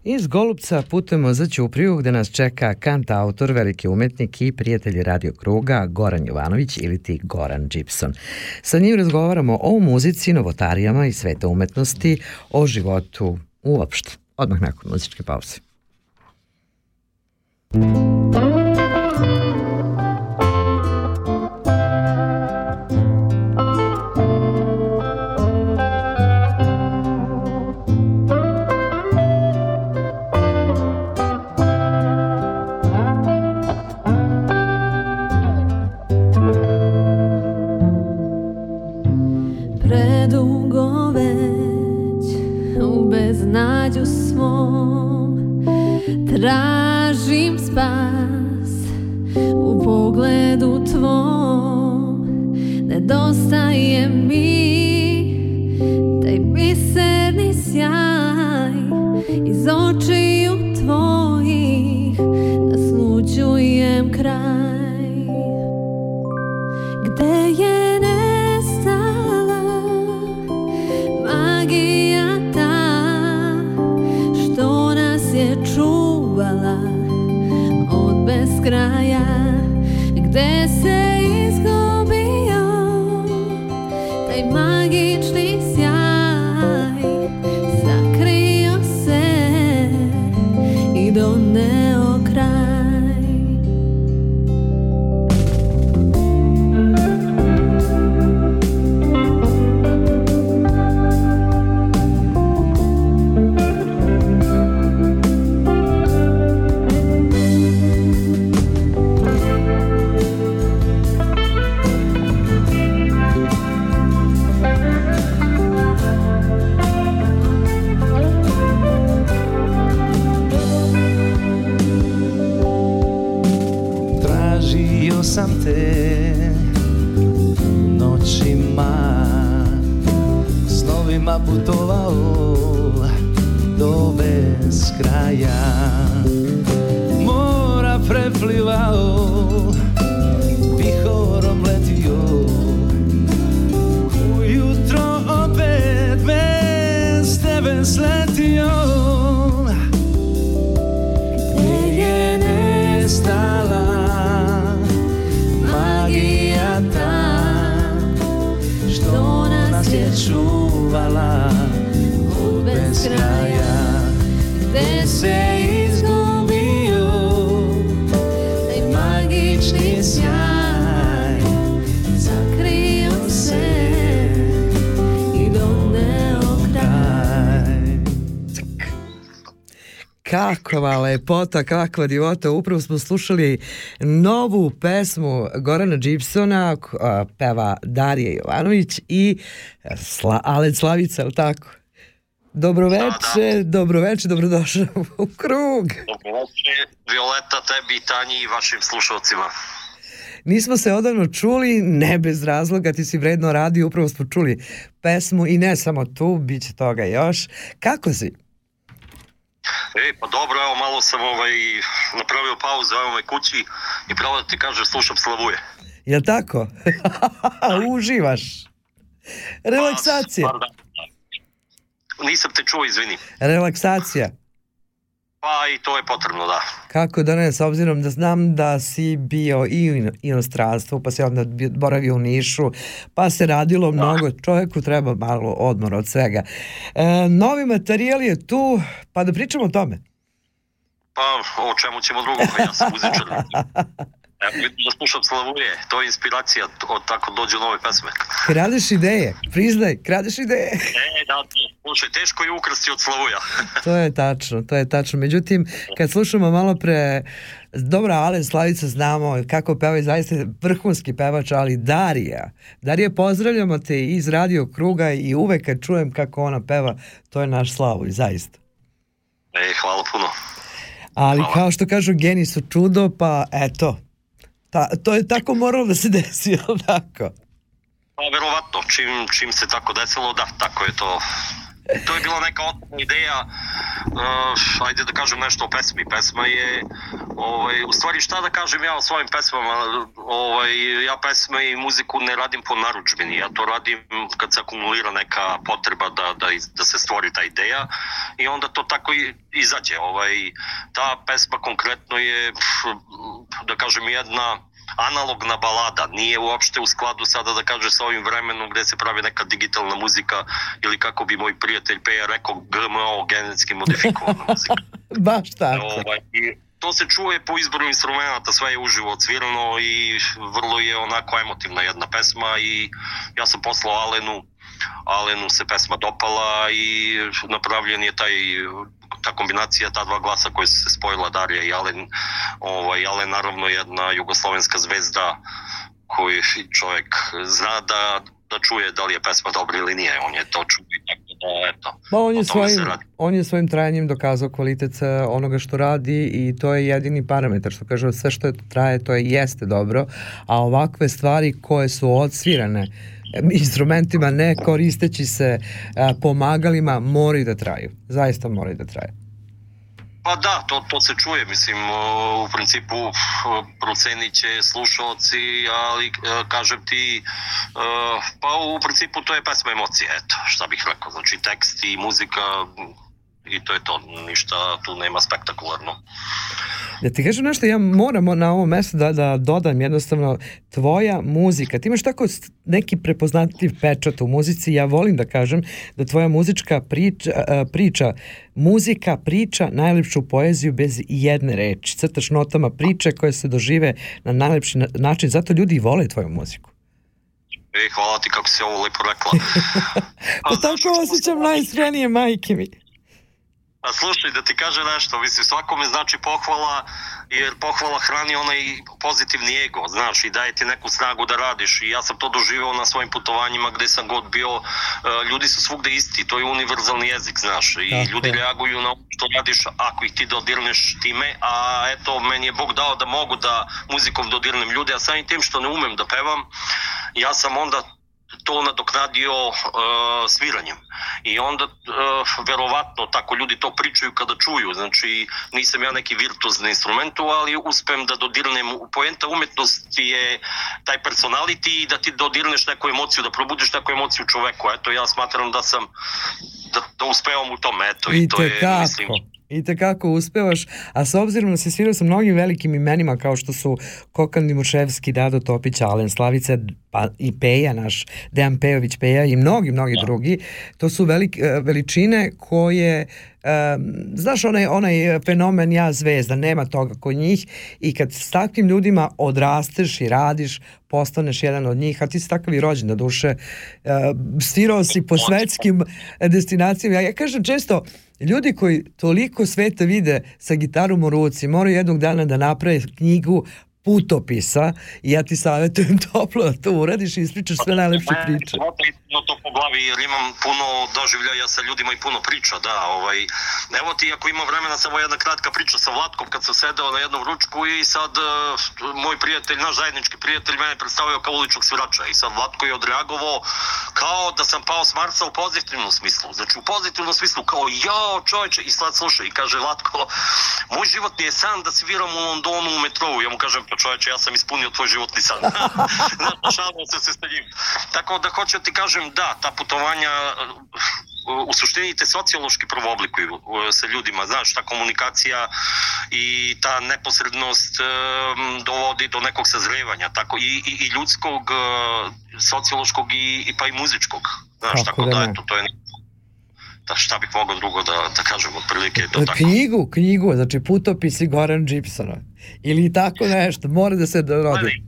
Iz Golubca putujemo za Ćupriju gde nas čeka kant autor, veliki umetnik i prijatelj radio kruga Goran Jovanović ili ti Goran Gibson. Sa njim razgovaramo o muzici, novotarijama i sveta umetnosti, o životu uopšte. Odmah nakon muzičke pauze. Od beskraja Gde se izgubio taj magični sjaj Sakrio se i doneo kraj Kakva lepota, kakva divota. Upravo smo slušali novu pesmu Gorana Gibsona, peva Darija Jovanović i Sla, Aled Slavica, je li tako? Dobroveče, dobroveče, dobrodošao u krug. Dobroveče, Violeta, tebi, Tanji i vašim slušalcima. Nismo se odavno čuli, ne bez razloga, ti si vredno radio, upravo smo čuli pesmu i ne samo tu, bit će toga još. Kako si? Ej, pa dobro, evo malo sam ovaj, napravio pauzu, evo me kući i pravo da ti kažem, slušam Slavuje. Jel tako? Uživaš. Relaksacija. Par dana. Nisam te čuo, izvini. Relaksacija. Pa i to je potrebno, da. Kako da ne, s obzirom da znam da si bio i u ino- inostranstvu, pa si onda boravio u Nišu, pa se radilo mnogo, čovjeku treba malo odmor od svega. E, novi materijal je tu, pa da pričamo o tome. Pa o čemu ćemo drugo, ja sam muzičar. Vidim da slušam Slavuje, to je inspiracija, od tako dođu nove pesme. Kradeš ideje, priznaj, kradeš ideje. E, da, slušaj, teško je ukrasti od Slavuja. To je tačno, to je tačno. Međutim, kad slušamo malo pre, dobro, Ale Slavica znamo kako peva i zaista vrhunski pevač, ali Darija, Darija, pozdravljamo te iz radio kruga i uvek kad čujem kako ona peva, to je naš slavu i zaista. E, hvala puno. Ali kao što kažu, geni su čudo, pa eto, ta, to je tako moralo da se desi, tako? Pa verovatno, čim, čim se tako desilo, da, tako je to. To je bila neka osnovna ideja, uh, ajde da kažem nešto o pesmi. Pesma je, ovaj, u stvari šta da kažem ja o svojim pesmama, ovaj, ja pesme i muziku ne radim po naručbini, ja to radim kad se akumulira neka potreba da, da, da se stvori ta ideja i onda to tako i izađe. Ovaj, ta pesma konkretno je, pf, da kažem, jedna analogna balada, nije uopšte u skladu sada da kaže sa ovim vremenom gde se pravi neka digitalna muzika ili kako bi moj prijatelj Peja rekao GMO, genetski modifikovana muzika. Baš tako. Ovaj, i to se čuje po izboru instrumenta, sve je uživo odsvirano i vrlo je onako emotivna jedna pesma i ja sam poslao Alenu Alenu se pesma dopala i napravljen je taj ta kombinacija ta dva glasa koji su se spojila Darija i Alen. Ovaj, Alen naravno jedna jugoslovenska zvezda koji čovjek zna da, da čuje da li je pesma dobra ili nije. On je to čuo i tako da eto Pa on je, svojim, on je svojim trajanjem dokazao kvalitet e, onoga što radi i to je jedini parametar što kaže sve što je traje to je jeste dobro a ovakve stvari koje su odsvirane instrumentima ne koristeći se pomagalima moraju da traju. Zaista moraju da traju. Pa da, to, to se čuje, mislim, u principu procenit će slušalci, ali e, kažem ti, e, pa u principu to je pesma emocije, eto, šta bih rekao, znači tekst i muzika i to je to, ništa tu nema spektakularno. Da ti kažem nešto, ja moram na ovom mestu da, da dodam jednostavno tvoja muzika. Ti imaš tako neki prepoznatljiv pečat u muzici. Ja volim da kažem da tvoja muzička priča, priča muzika priča najlepšu poeziju bez jedne reči. Crtaš notama priče koje se dožive na najlepši na- način. Zato ljudi vole tvoju muziku. E, hvala ti kako si ovo lepo rekla. Pa tako osjećam najiskrenije majke mi. A slušaj, da ti kaže nešto, mislim, svakome znači pohvala, jer pohvala hrani onaj pozitivni ego, znaš, i daje ti neku snagu da radiš i ja sam to doživeo na svojim putovanjima gde sam god bio, e, ljudi su svugde isti, to je univerzalni jezik, znaš, i Tako ljudi reaguju na ono što radiš ako ih ti dodirneš time, a eto, meni je Bog dao da mogu da muzikom dodirnem ljude, a samim tim što ne umem da pevam, ja sam onda to nadoknadio uh, sviranjem. I onda uh, verovatno tako ljudi to pričaju kada čuju. Znači nisam ja neki virtuoz na instrumentu, ali uspem da dodirnem poenta umetnosti je taj personality i da ti dodirneš neku emociju, da probudiš neku emociju čoveku. Eto ja smatram da sam da, da uspevam u tome. Eto i, I to je tekako. mislim I tekako uspevaš, a s obzirom da si svirao sa mnogim velikim imenima kao što su Kokan Dimuševski, Dado Topić, Alen Slavica, pa i Peja, naš Dejan Pejović Peja i mnogi, mnogi drugi, to su velik, e, veličine koje Um, znaš onaj, onaj fenomen ja zvezda, nema toga kod njih i kad s takvim ljudima odrasteš i radiš, postaneš jedan od njih, a ti si takav i rođen do duše, uh, svirao si po svetskim destinacijama. Ja, ja kažem često, ljudi koji toliko sveta vide sa gitarom u ruci, moraju jednog dana da naprave knjigu putopisa i ja ti savjetujem toplo da to uradiš i ispričaš sve najlepše priče. No to po glavi jer imam puno doživljaja sa ljudima i puno priča, da, ovaj, evo ti ako ima vremena samo jedna kratka priča sa Vlatkom kad sam sedeo na jednom ručku i sad uh, moj prijatelj, naš zajednički prijatelj mene predstavio kao uličnog svirača i sad Vlatko je odreagovao kao da sam pao s Marsa u pozitivnom smislu, znači u pozitivnom smislu kao jao čoveče i sad slušaj i kaže Vlatko, moj životni je san da sviram u Londonu u metrou, ja mu kažem pa čoveče ja sam ispunio tvoj životni san, znaš, šalimo se sa njim, tako da hoću ti kažem da, ta putovanja u suštini te sociološki prvo oblikuju uh, sa ljudima, znaš, ta komunikacija i ta neposrednost dovodi do nekog sazrevanja, tako i, i, i ljudskog, uh, sociološkog i, i pa i muzičkog, znaš, Kako tako da da, eto, to je da šta bih mogao drugo da, da kažem, otprilike to tako. Knjigu, knjigu, znači putopisi Goran Gibsona. Ili tako nešto, mora da se dorodi.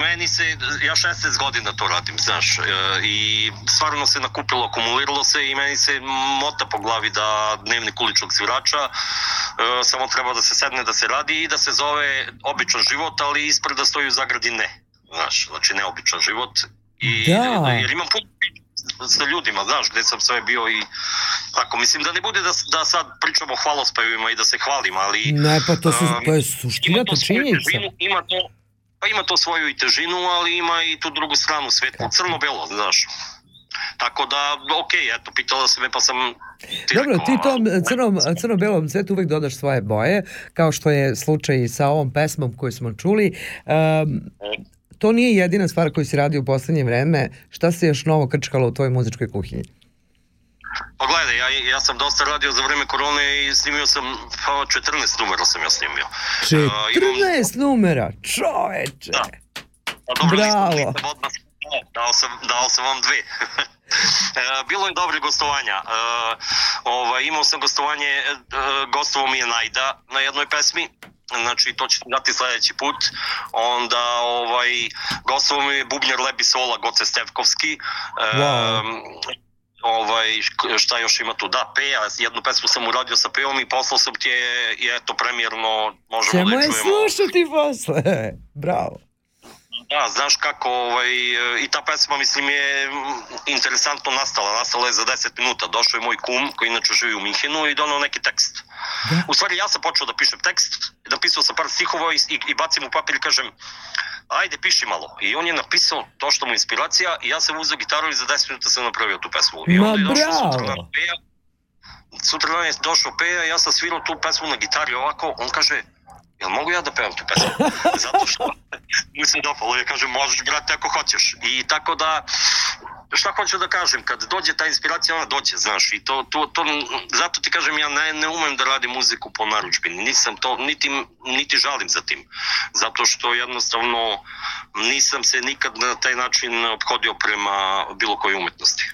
Meni se, ja 16 godina to radim, znaš, e, i stvarno se nakupilo, akumuliralo se i meni se mota po glavi da dnevnik uličnog svirača, e, samo treba da se sedne, da se radi i da se zove običan život, ali ispred da stoji u zagradi ne, znaš, znači neobičan život. I, Da. Jer imam puno sa ljudima, znaš, gde sam sve bio i tako, mislim da ne bude da, da sad pričamo o hvalospevima i da se hvalim, ali... Ne, pa to, su, um, to je suština, to to činjenica. težinu, ima to, pa ima to svoju i težinu, ali ima i tu drugu stranu, svetlo, crno-belo, znaš. Tako da, okej, eto, pitala se me pa sam... Ti Dobro, rekao, ti tom crnom, crno-belom cvetu uvek dodaš svoje boje, kao što je slučaj i sa ovom pesmom koju smo čuli. Um, to nije jedina stvar koju si radio u poslednje vreme. Šta se još novo krčkalo u tvojoj muzičkoj kuhinji? Pa gledaj, ja, ja sam dosta radio za vreme korone i snimio sam, pa 14 numera sam ja snimio. Uh, imam- 14 numera, čoveče! Da. Pa dobro, Bravo. nisam odmah dao sam, dao sam vam dve. E, Bilo je dobre gostovanja. E, ovaj, imao sam gostovanje, e, gostovo mi je Najda na jednoj pesmi, znači to ćete dati sledeći put. Onda ovaj, gostovo mi je bubnjar Lebi Sola, Goce Stevkovski. E, Wow. ovaj, šk- šta još ima tu? Da, Peja, jednu pesmu sam uradio sa Pejom i poslao sam ti je, i eto, premijerno možemo Ćemo da je je čujemo. slušati posle. Bravo. Da, znaš kako, ovaj, i ta pesma, mislim, je interesantno nastala. Nastala je za 10 minuta. Došao je moj kum, koji inače živi u Minhenu, i donao neki tekst. U stvari, ja sam počeo da pišem tekst, napisao sam par stihova i, i, i bacim u papir i kažem, ajde, piši malo. I on je napisao to što mu je inspiracija i ja sam uzeo gitaru i za 10 minuta sam napravio tu pesmu. I Ma onda je došao sutra na Peja, sutra je došao Peja, ja sam svirao tu pesmu na gitari ovako, on kaže, jel mogu ja da pevam tu pesmu? Zato što mi se dopalo, ja kažem, možeš brate ako hoćeš. I tako da, šta hoću da kažem, kad dođe ta inspiracija, ona dođe, znaš, i to, to, to zato ti kažem, ja ne, ne umem da radim muziku po naručbini, nisam to, niti, niti žalim za tim, zato što jednostavno nisam se nikad na taj način obhodio prema bilo kojoj umetnosti,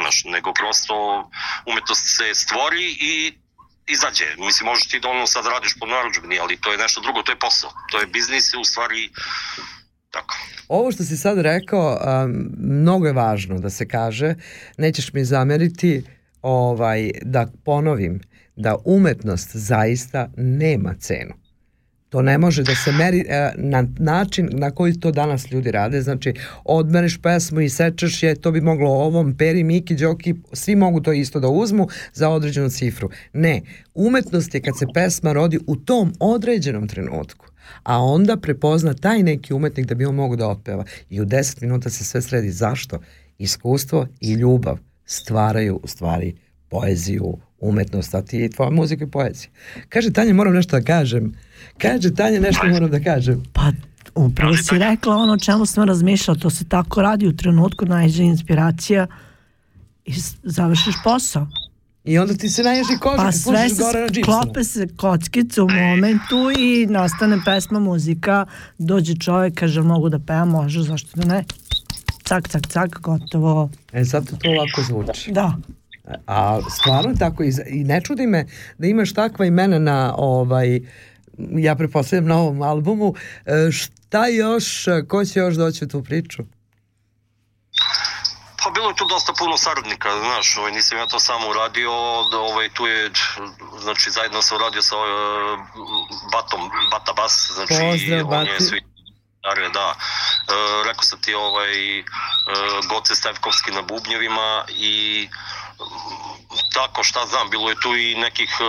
znaš, nego prosto umetnost se stvori i izađe. Mislim, možeš ti da ono sad radiš po naručbini, ali to je nešto drugo, to je posao. To je biznis u stvari tako. Ovo što si sad rekao, um, mnogo je važno da se kaže, nećeš mi zameriti ovaj, da ponovim da umetnost zaista nema cenu. To ne može da se meri e, na način na koji to danas ljudi rade. Znači, odmeriš pesmu i sečeš je, to bi moglo ovom, Peri, Miki, Đoki, svi mogu to isto da uzmu za određenu cifru. Ne, umetnost je kad se pesma rodi u tom određenom trenutku a onda prepozna taj neki umetnik da bi on mogu da otpeva. I u 10 minuta se sve sredi. Zašto? Iskustvo i ljubav stvaraju u stvari poeziju, umetnost, a ti tvoja muzika i poezija. Kaže Tanja, moram nešto da kažem. Kaže Tanja, nešto moram da kažem. Pa upravo si rekla ono čemu sam razmišljala, to se tako radi u trenutku najđe inspiracija i završiš posao. I onda ti se naježi koža Pa kad sve pušiš se gore na džipsonu. sklope se kockice u momentu i nastane pesma, muzika, dođe čovjek, kaže mogu da pevam, može, zašto da ne? Cak, cak, cak, gotovo. E, zato to ovako zvuči. Da. A stvarno tako i, i ne čudi me da imaš takva imena na ovaj ja pretpostavljam na ovom albumu. E, Šta još, ko će još doći u tu priču? Pa bilo je tu dosta puno saradnika, znaš, ovaj, nisam ja to samo uradio, ovaj, tu je, znači, zajedno sam uradio sa ovaj, Batom, Bata Bas, znači, Pozdrav, on je svi, da, e, rekao sam ti ovaj, e, Goce Stevkovski na bubnjevima i mm, tako šta znam, bilo je tu i nekih e,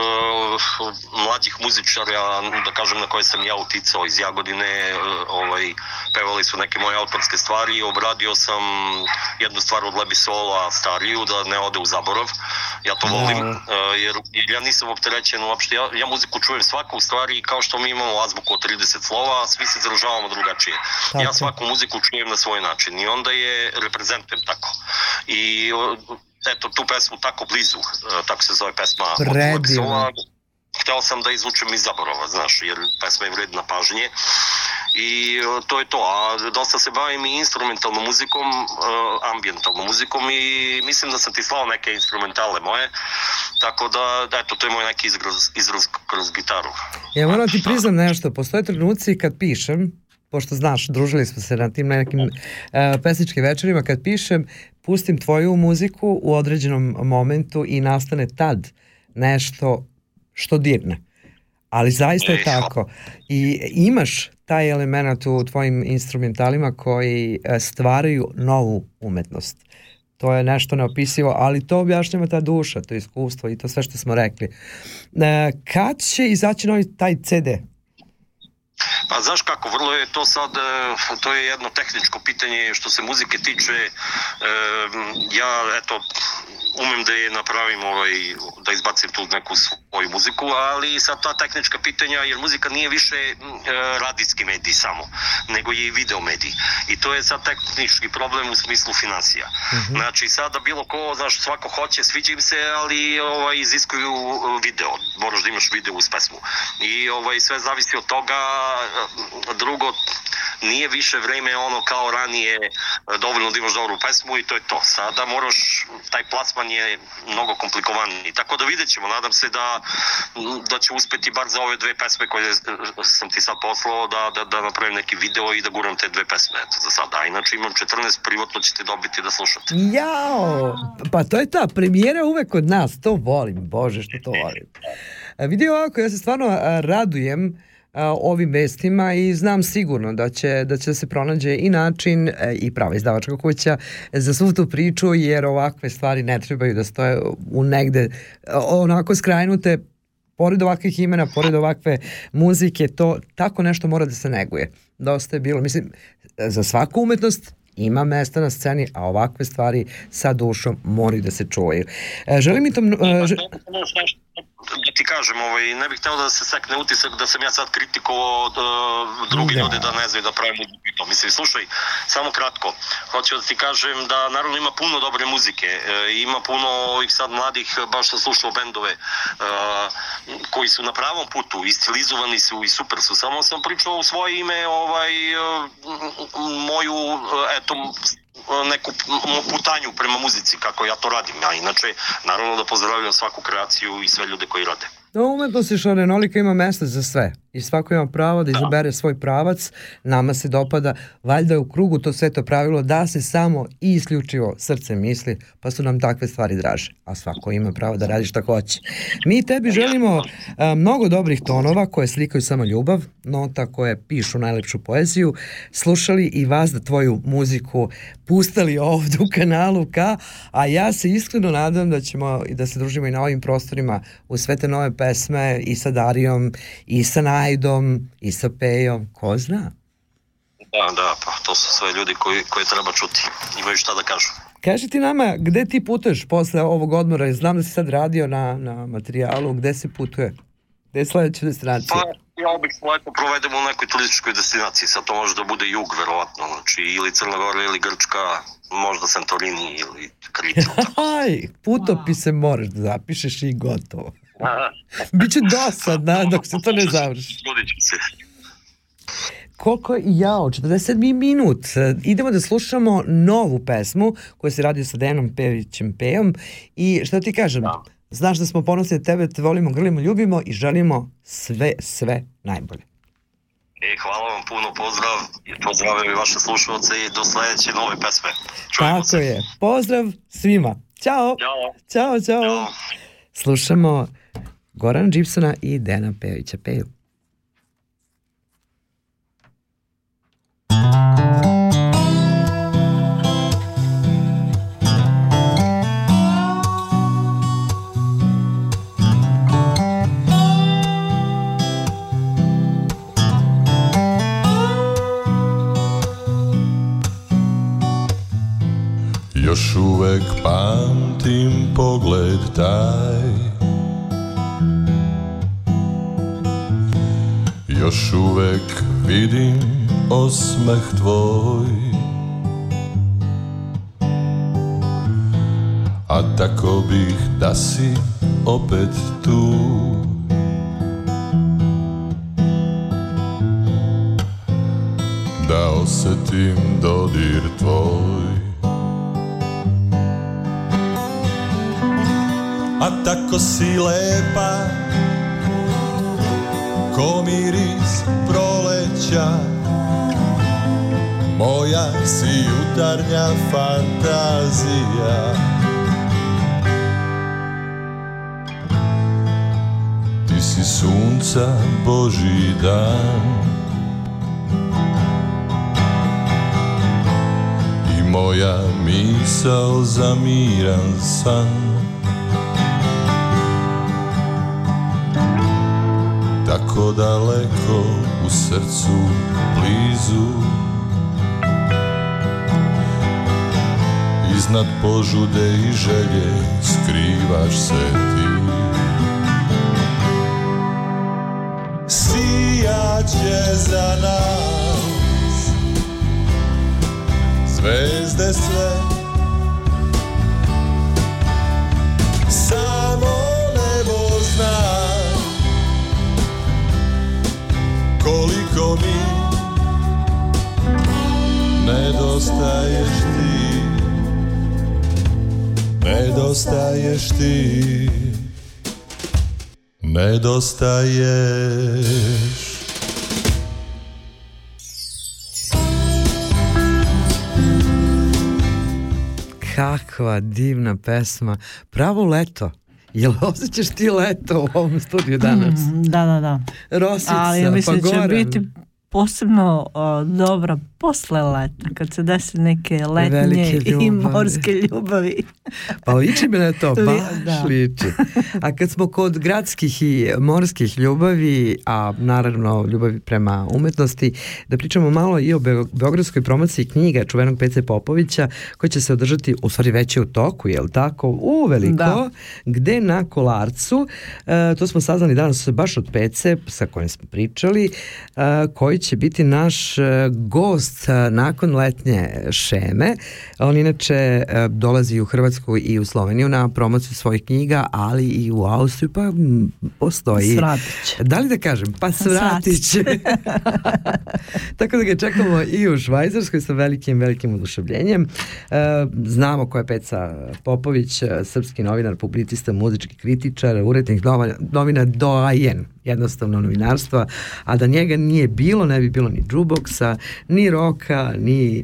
mlađih muzičara, da kažem na koje sam ja uticao iz Jagodine, e, ovaj, pevali su neke moje autorske stvari, obradio sam jednu stvar od Lebi Sola stariju, da ne ode u zaborav, ja to volim, e, jer, jer ja nisam opterećen uopšte, ja, ja muziku čujem svaku u stvari, kao što mi imamo azbuku od 30 slova, svi se izražavamo drugačije. Ja Tako. svaku muziku čujem na svoj način i onda je reprezentujem tako. I o, eto tu pesmu tako blizu, e, tako se zove pesma Predivno. Hteo sam da izvučem iz zaborava, znaš, jer pesma je vredna pažnje i e, to je to, a dosta se bavim i instrumentalnom muzikom, e, ambientalnom muzikom i mislim da sam ti slao neke instrumentale moje, tako da, da eto, to je moj neki izraz, izraz kroz gitaru. Ja moram ti priznam nešto, postoje trenuci kad pišem, pošto znaš, družili smo se na tim nekim uh, pesničkim večerima, kad pišem, pustim tvoju muziku u određenom momentu i nastane tad nešto što dirne. Ali zaista je tako. I imaš taj element u tvojim instrumentalima koji e, stvaraju novu umetnost. To je nešto neopisivo, ali to objašnjava ta duša, to iskustvo i to sve što smo rekli. E, kad će izaći novi taj CD? Pa znaš kako, vrlo je to sad, e, to je jedno tehničko pitanje što se muzike tiče, e, ja eto, umem da je napravim ovaj, da izbacim tu neku svoju muziku, ali sad ta tehnička pitanja, jer muzika nije više e, radijski medij samo, nego je i video medij. I to je sad tehnički problem u smislu financija. Znači sada bilo ko, znaš, svako hoće, sviđa im se, ali ovaj, iziskuju video, moraš da imaš video uz pesmu. I ovaj, sve zavisi od toga, drugo, nije više vreme ono kao ranije dovoljno da imaš dobru pesmu i to je to. Sada moraš, taj plasman je mnogo komplikovaniji. Tako da vidjet ćemo, nadam se da, da će uspeti bar za ove dve pesme koje sam ti sad poslao da, da, da napravim neki video i da guram te dve pesme eto, za sada. A inače imam 14, privatno ćete dobiti da slušate. Jao! Pa to je ta premijera uvek kod nas, to volim, bože što to volim. A vidi ovako, ja se stvarno a, radujem ovim vestima i znam sigurno da će da će se pronađe i način e, i prava izdavačka kuća za svu tu priču jer ovakve stvari ne trebaju da stoje u negde a, onako skrajnute pored ovakvih imena, pored ovakve muzike, to tako nešto mora da se neguje. Dosta je bilo, mislim, za svaku umetnost ima mesta na sceni, a ovakve stvari sa dušom moraju da se čuvaju. E, želim mi to... e, da ti kažem, ovaj, ne bih hteo da se sekne utisak da sam ja sad kritikovao uh, drugi Ne. ljude da ne znaju da pravim muziku i to. Mislim, slušaj, samo kratko, hoću da ti kažem da naravno ima puno dobre muzike, e, ima puno ovih sad mladih, baš sam slušao bendove, e, koji su na pravom putu, istilizovani su i super su, samo sam pričao u svoje ime ovaj, e, moju, e, eto, neku m- putanju prema muzici kako ja to radim, a inače naravno da pozdravljam svaku kreaciju i sve ljude koji rade. No, umetnost je šarenolika, ima mesta za sve. I svako ima pravo da izabere svoj pravac. Nama se dopada, valjda je u krugu to sveto pravilo da se samo i isključivo srce misli, pa su nam takve stvari draže. A svako ima pravo da radi šta hoće. Mi tebi želimo a, mnogo dobrih tonova koje slikaju samo ljubav, nota koje pišu najlepšu poeziju, slušali i vas da tvoju muziku pustali ovdje u kanalu K, a ja se iskreno nadam da ćemo i da se družimo i na ovim prostorima u sve te nove pesme i sa Darijom, i sa Najdom, i sa Pejom, ko zna. Da, da, pa to su sve ljudi koji, koje treba čuti, imaju šta da kažu. Kaži ti nama, gde ti putuješ posle ovog odmora? Znam da si sad radio na, na materijalu, gde se putuje? Gde je sledeća destinacija? Pa ja obično leto provedemo u nekoj turističkoj destinaciji, sad to može da bude jug verovatno, znači ili Crna Gora ili Grčka, možda Santorini ili Krita. Aj, putopise moraš da zapišeš i gotovo. Biće dosadna dok se to ne završi. Će se. Koliko jao, 47 minut. Idemo da slušamo novu pesmu koju se radi sa Dejanom Pevićem Pejom i šta ti kažem, znaš da smo ponosni na tebe, te volimo, grlimo, ljubimo i želimo sve, sve najbolje. E, hvala vam puno, pozdrav, i pozdravljam i vaše slušalce i do sledeće nove pesme. Čujemo Tako se. je. Pozdrav svima. Ćao. Ćao. Ćao, ćao. Slušamo Gorana Gibsona i Dena Pejovića Peju. Još uvek pamtim pogled taj Još uvek vidim osmeh tvoj. A tako bih da si opet tu Da osetim dodir tvoj. A tako si lepa Ko miris proleća Moja si jutarnja fantazija. Ti si sunca Boži dan. I moja misao za miran san Tako daleko u srcu blizu. Iznad požude i želje skrivaš se ti. Sijaće za nas Zvezde sve koliko mi nedostaješ ti nedostaješ ti nedostaješ Kakva divna pesma. Pravo leto. Jel osjećaš ti leto u ovom studiju danas? Mm, da, da, da. Rosica, Ali ja mislim pa da će biti posebno uh, dobra posle leta, kad se desi neke letnje i morske ljubavi. Pa liči mi na to, je- baš da. liči. A kad smo kod gradskih i morskih ljubavi, a naravno ljubavi prema umetnosti, da pričamo malo i o Beo- beogradskoj promociji knjiga čuvenog PC Popovića, koja će se održati, u stvari već je u toku, jel tako, uveliko, Da. gde na Kolarcu, e, to smo saznali danas baš od Pece, sa kojim smo pričali, e, koji će biti naš e, gost e, nakon letnje šeme. On inače dolazi u Hrvatsku i u Sloveniju na promociju svojih knjiga, ali i u Austriju, pa postoji. Svratit će. Da li da kažem? Pa svratit će. Tako da ga čekamo i u Švajcarskoj sa velikim, velikim oduševljenjem. Znamo ko je Peca Popović, srpski novinar, publicista, muzički kritičar, urednik novina, novina doajen jednostavno novinarstva, a da njega nije bilo, ne bi bilo ni jukeboxa, ni roka, ni e,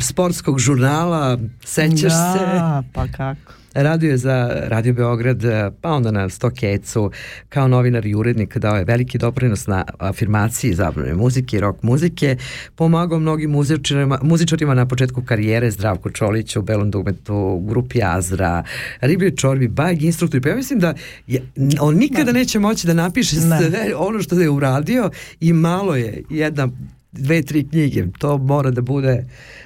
sportskog žurnala, sećaš se? Da, pa kako. Radio je za Radio Beograd, pa onda na Stokecu, kao novinar i urednik dao je veliki doprinos na afirmaciji zabavne muzike i rock muzike, pomagao mnogim muzičarima, muzičarima na početku karijere, Zdravko Čolić u Belom dugmetu, grupi Azra, Riblje Čorbi, Bajeg instruktor, pa ja mislim da je, on nikada neće moći da napiše Ne. sve ono što je uradio i malo je jedna dve, tri knjige. To mora da bude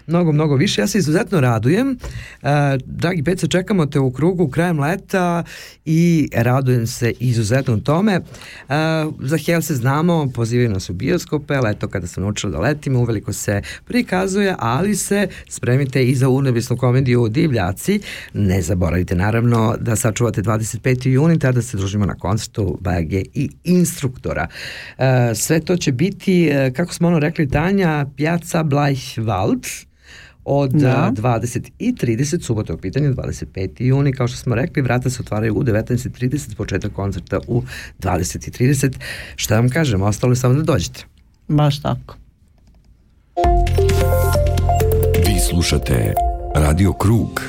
mnogo, mnogo više. Ja se izuzetno radujem. Uh, dragi Peca, čekamo te u krugu krajem leta i radujem se izuzetno tome. Uh, za Hel se znamo, pozivaju nas u bioskope, leto kada sam naučila da letimo, uveliko se prikazuje, ali se spremite i za urnevisnu komediju Divljaci. Ne zaboravite naravno da sačuvate 25. juni, tada se družimo na koncertu Bage i instruktora. Uh, sve to će biti, kako smo ono rekli, Tanja, Piazza Bleichwald, od Da. da. 20 i 30, subota u pitanju, 25. juni, kao što smo rekli, vrata se otvaraju u 19.30, početak koncerta u 20.30. Šta vam kažem, ostalo je samo da dođete. Baš tako. Vi slušate Radio Krug.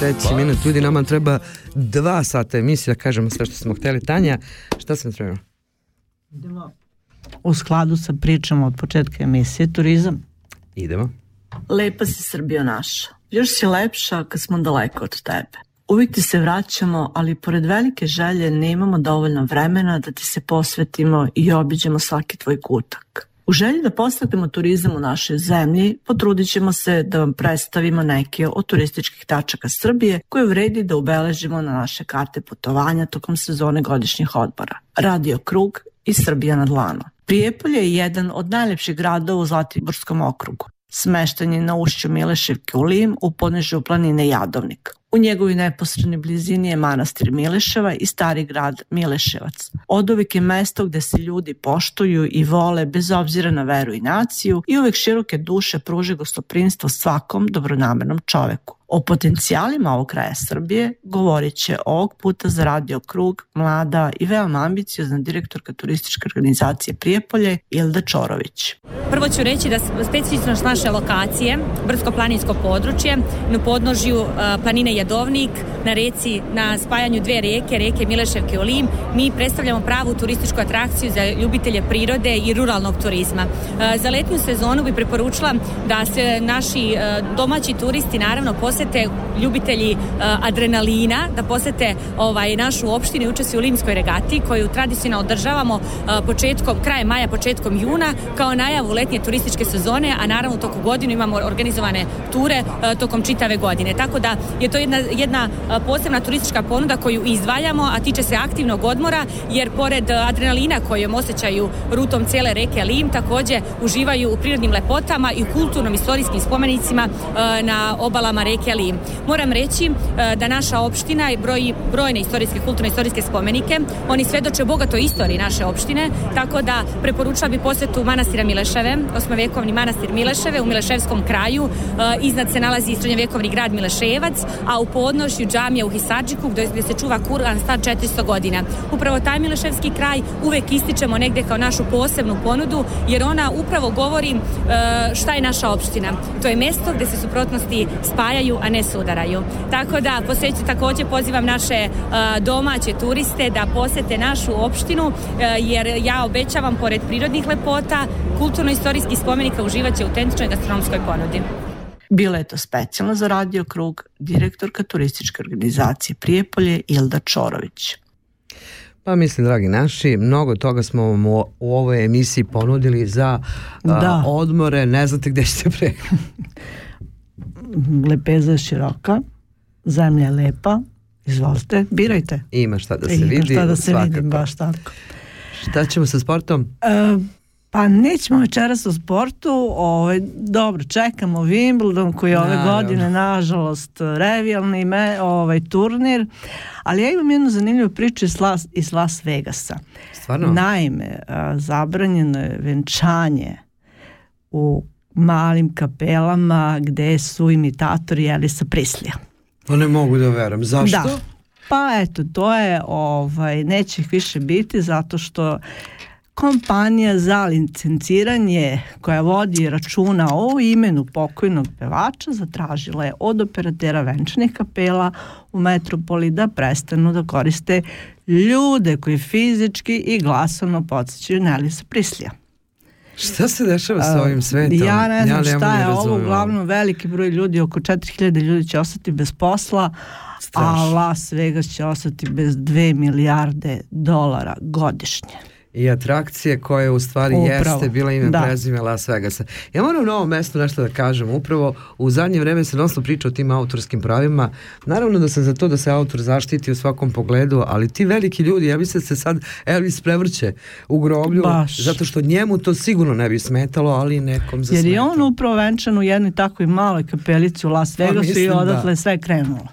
53. minut, ljudi, nama treba dva sata emisije da kažemo sve što smo hteli. Tanja, šta sam trebao? U skladu sa pričama od početka emisije Turizam. Idemo. Lepa si Srbijo naša. Još si lepša kad smo daleko od tebe. Uvijek ti se vraćamo, ali pored velike želje nemamo dovoljno vremena da ti se posvetimo i obiđemo svaki tvoj kutak. U želji da postaknemo turizam u našoj zemlji, potrudit ćemo se da vam predstavimo neke od turističkih tačaka Srbije koje vredi da ubeležimo na naše karte putovanja tokom sezone godišnjih odbora. Radio Krug i Srbija na dlanu. Prijepolje je jedan od najlepših gradova u Zlatiborskom okrugu. Smešten je na ušću Mileševke u Lim u podnežju planine Jadovnik. U njegovoj neposrednoj blizini je manastir Mileševa i stari grad Mileševac. Od uvijek je mesto gde se ljudi poštuju i vole bez obzira na veru i naciju i uvek široke duše pruže gostoprinstvo svakom dobronamernom čoveku. O potencijalima ovog kraja Srbije govorit će ovog puta za Radio Krug mlada i veoma ambiciozna direktorka turističke organizacije Prijepolje Ilda Čorović. Prvo ću reći da specifičnost naše lokacije, brdsko-planinsko područje, na podnožju planine Jadovnik, na reci, na spajanju dve reke, reke Mileševke i Olim, mi predstavljamo pravu turističku atrakciju za ljubitelje prirode i ruralnog turizma. Za letnju sezonu bi preporučila da se naši domaći turisti naravno posete ljubitelji adrenalina, da posete ovaj, našu opštinu i učestvuju u Limskoj regati koju tradicionalno održavamo početkom, krajem maja, početkom juna kao najavu letnje turističke sezone, a naravno toku godinu imamo organizovane ture e, tokom čitave godine. Tako da je to jedna, jedna e, posebna turistička ponuda koju izdvajamo, a tiče se aktivnog odmora, jer pored adrenalina kojom osjećaju rutom cijele reke Lim, takođe uživaju u prirodnim lepotama i u kulturnom istorijskim spomenicima e, na obalama reke Lim. Moram reći da naša opština broji brojne istorijske, kulturno istorijske spomenike. Oni svedoče bogatoj istoriji naše opštine, tako da preporučila bi posetu manastira Mileševe, osmovekovni manastir Mileševe u Mileševskom kraju. E, iznad se nalazi srednjovjekovni grad Mileševac, a u podnošju džamija u Hisadžiku gde, se čuva Kur'an star 400 godina. Upravo taj Mileševski kraj uvek ističemo negde kao našu posebnu ponudu, jer ona upravo govori e, šta je naša opština. To je mesto gde se suprotnosti spajaju, a ne sudaraju. Tako da poseću takođe pozivam naše e, domaće turiste da posete našu opštinu, jer ja obećavam pored prirodnih lepota, kulturno-istorijskih spomenika uživaće u autentičnoj gastronomskoj ponudi. Bila je to specijalno za Radio Krug direktorka turističke organizacije Prijepolje Ilda Čorović. Pa mislim, dragi naši, mnogo toga smo vam u, u ovoj emisiji ponudili za a, Da. odmore, ne znate gde ćete pre. Lepeza je široka, zemlja je lepa, izvolite, birajte. Ima šta da se Ima vidi. šta da se svakako. vidi, baš tako. Šta ćemo sa sportom? E, pa nećemo večeras o sportu, ovaj, dobro, čekamo Wimbledon koji je ove Naravno. godine nažalost revijalni me, ovaj, turnir, ali ja imam jednu zanimljivu priču iz Las, iz Las Vegasa. Stvarno? Naime, a, zabranjeno je venčanje u malim kapelama gde su imitatori Elisa Prislija. Pa ne mogu da verujem. Zašto? Da. Pa eto, to je, ovaj, neće ih više biti zato što kompanija za licenciranje koja vodi računa o imenu pokojnog pevača zatražila je od operatera venčanih kapela u metropoli da prestanu da koriste ljude koji fizički i glasovno podsjećaju na Elisa Prislija. Šta se dešava sa ovim svetom? Ja ne znam mogu šta da je ovo, razumem uglavnom veliki broj ljudi, oko 4000 ljudi će ostati bez posla, a Strašno. Las Vegas će ostati bez 2 milijarde dolara godišnje. I atrakcije koje u stvari Upravo, jeste bila ime da. prezime Las Vegasa. Ja moram na ovom mestu nešto da kažem. Upravo u zadnje vreme se dosta priča o tim autorskim pravima. Naravno da sam za to da se autor zaštiti u svakom pogledu, ali ti veliki ljudi, ja mislim da se sad Elvis prevrće u groblju, Baš. zato što njemu to sigurno ne bi smetalo, ali nekom Jer zasmeta. je on upravo venčan u jednoj takvoj maloj kapelici u Las Vegasu i mislim da. odatle je sve krenulo.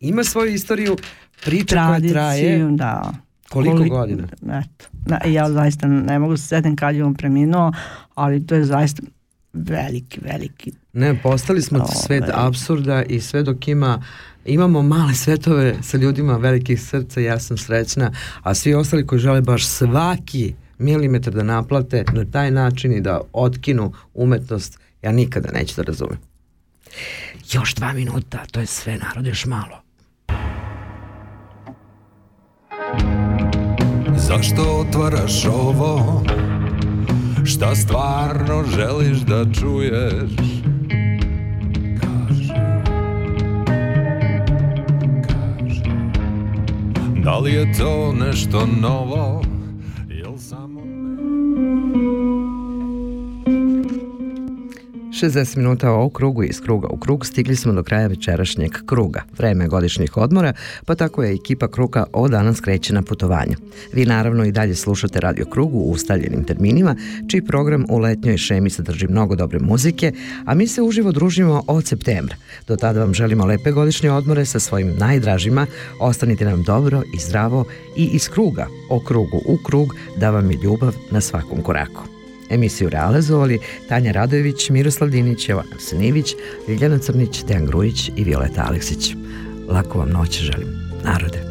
Ima svoju istoriju, priča koja Tradiciju, traje. da. Koliko godina? Eto. Na, ja zaista ne mogu se setim kad je on preminuo, ali to je zaista veliki, veliki Ne, postali smo svet Ovaj. apsurda i sve dok ima imamo male svetove sa ljudima velikih srca, ja sam srećna, a svi ostali koji žele baš svaki milimetar da naplate na taj način i da otkinu umetnost, ja nikada neću da razumem. Još dva minuta, to je sve narod, još malo. Zašto otvaraš ovo? Šta stvarno želiš da čuješ? Kaži. Kaži. Da li je to nešto novo? 60 minuta o krugu i iz kruga u krug stigli smo do kraja večerašnjeg kruga. Vreme godišnjih odmora, pa tako je ekipa kruga od danas kreće na putovanje. Vi naravno i dalje slušate Radio Krugu u ustaljenim terminima, čiji program u letnjoj šemi sadrži mnogo dobre muzike, a mi se uživo družimo od septembra. Do tada vam želimo lepe godišnje odmore sa svojim najdražima. Ostanite nam dobro i zdravo i iz kruga, o krugu u krug, da vam je ljubav na svakom koraku. Emisiju realizovali Tanja Radojević, Miroslav Dinić, Jovana Sanivić, Ljiljana Crnić, Dejan Grujić i Violeta Aleksić. Lako vam noć želim, narode.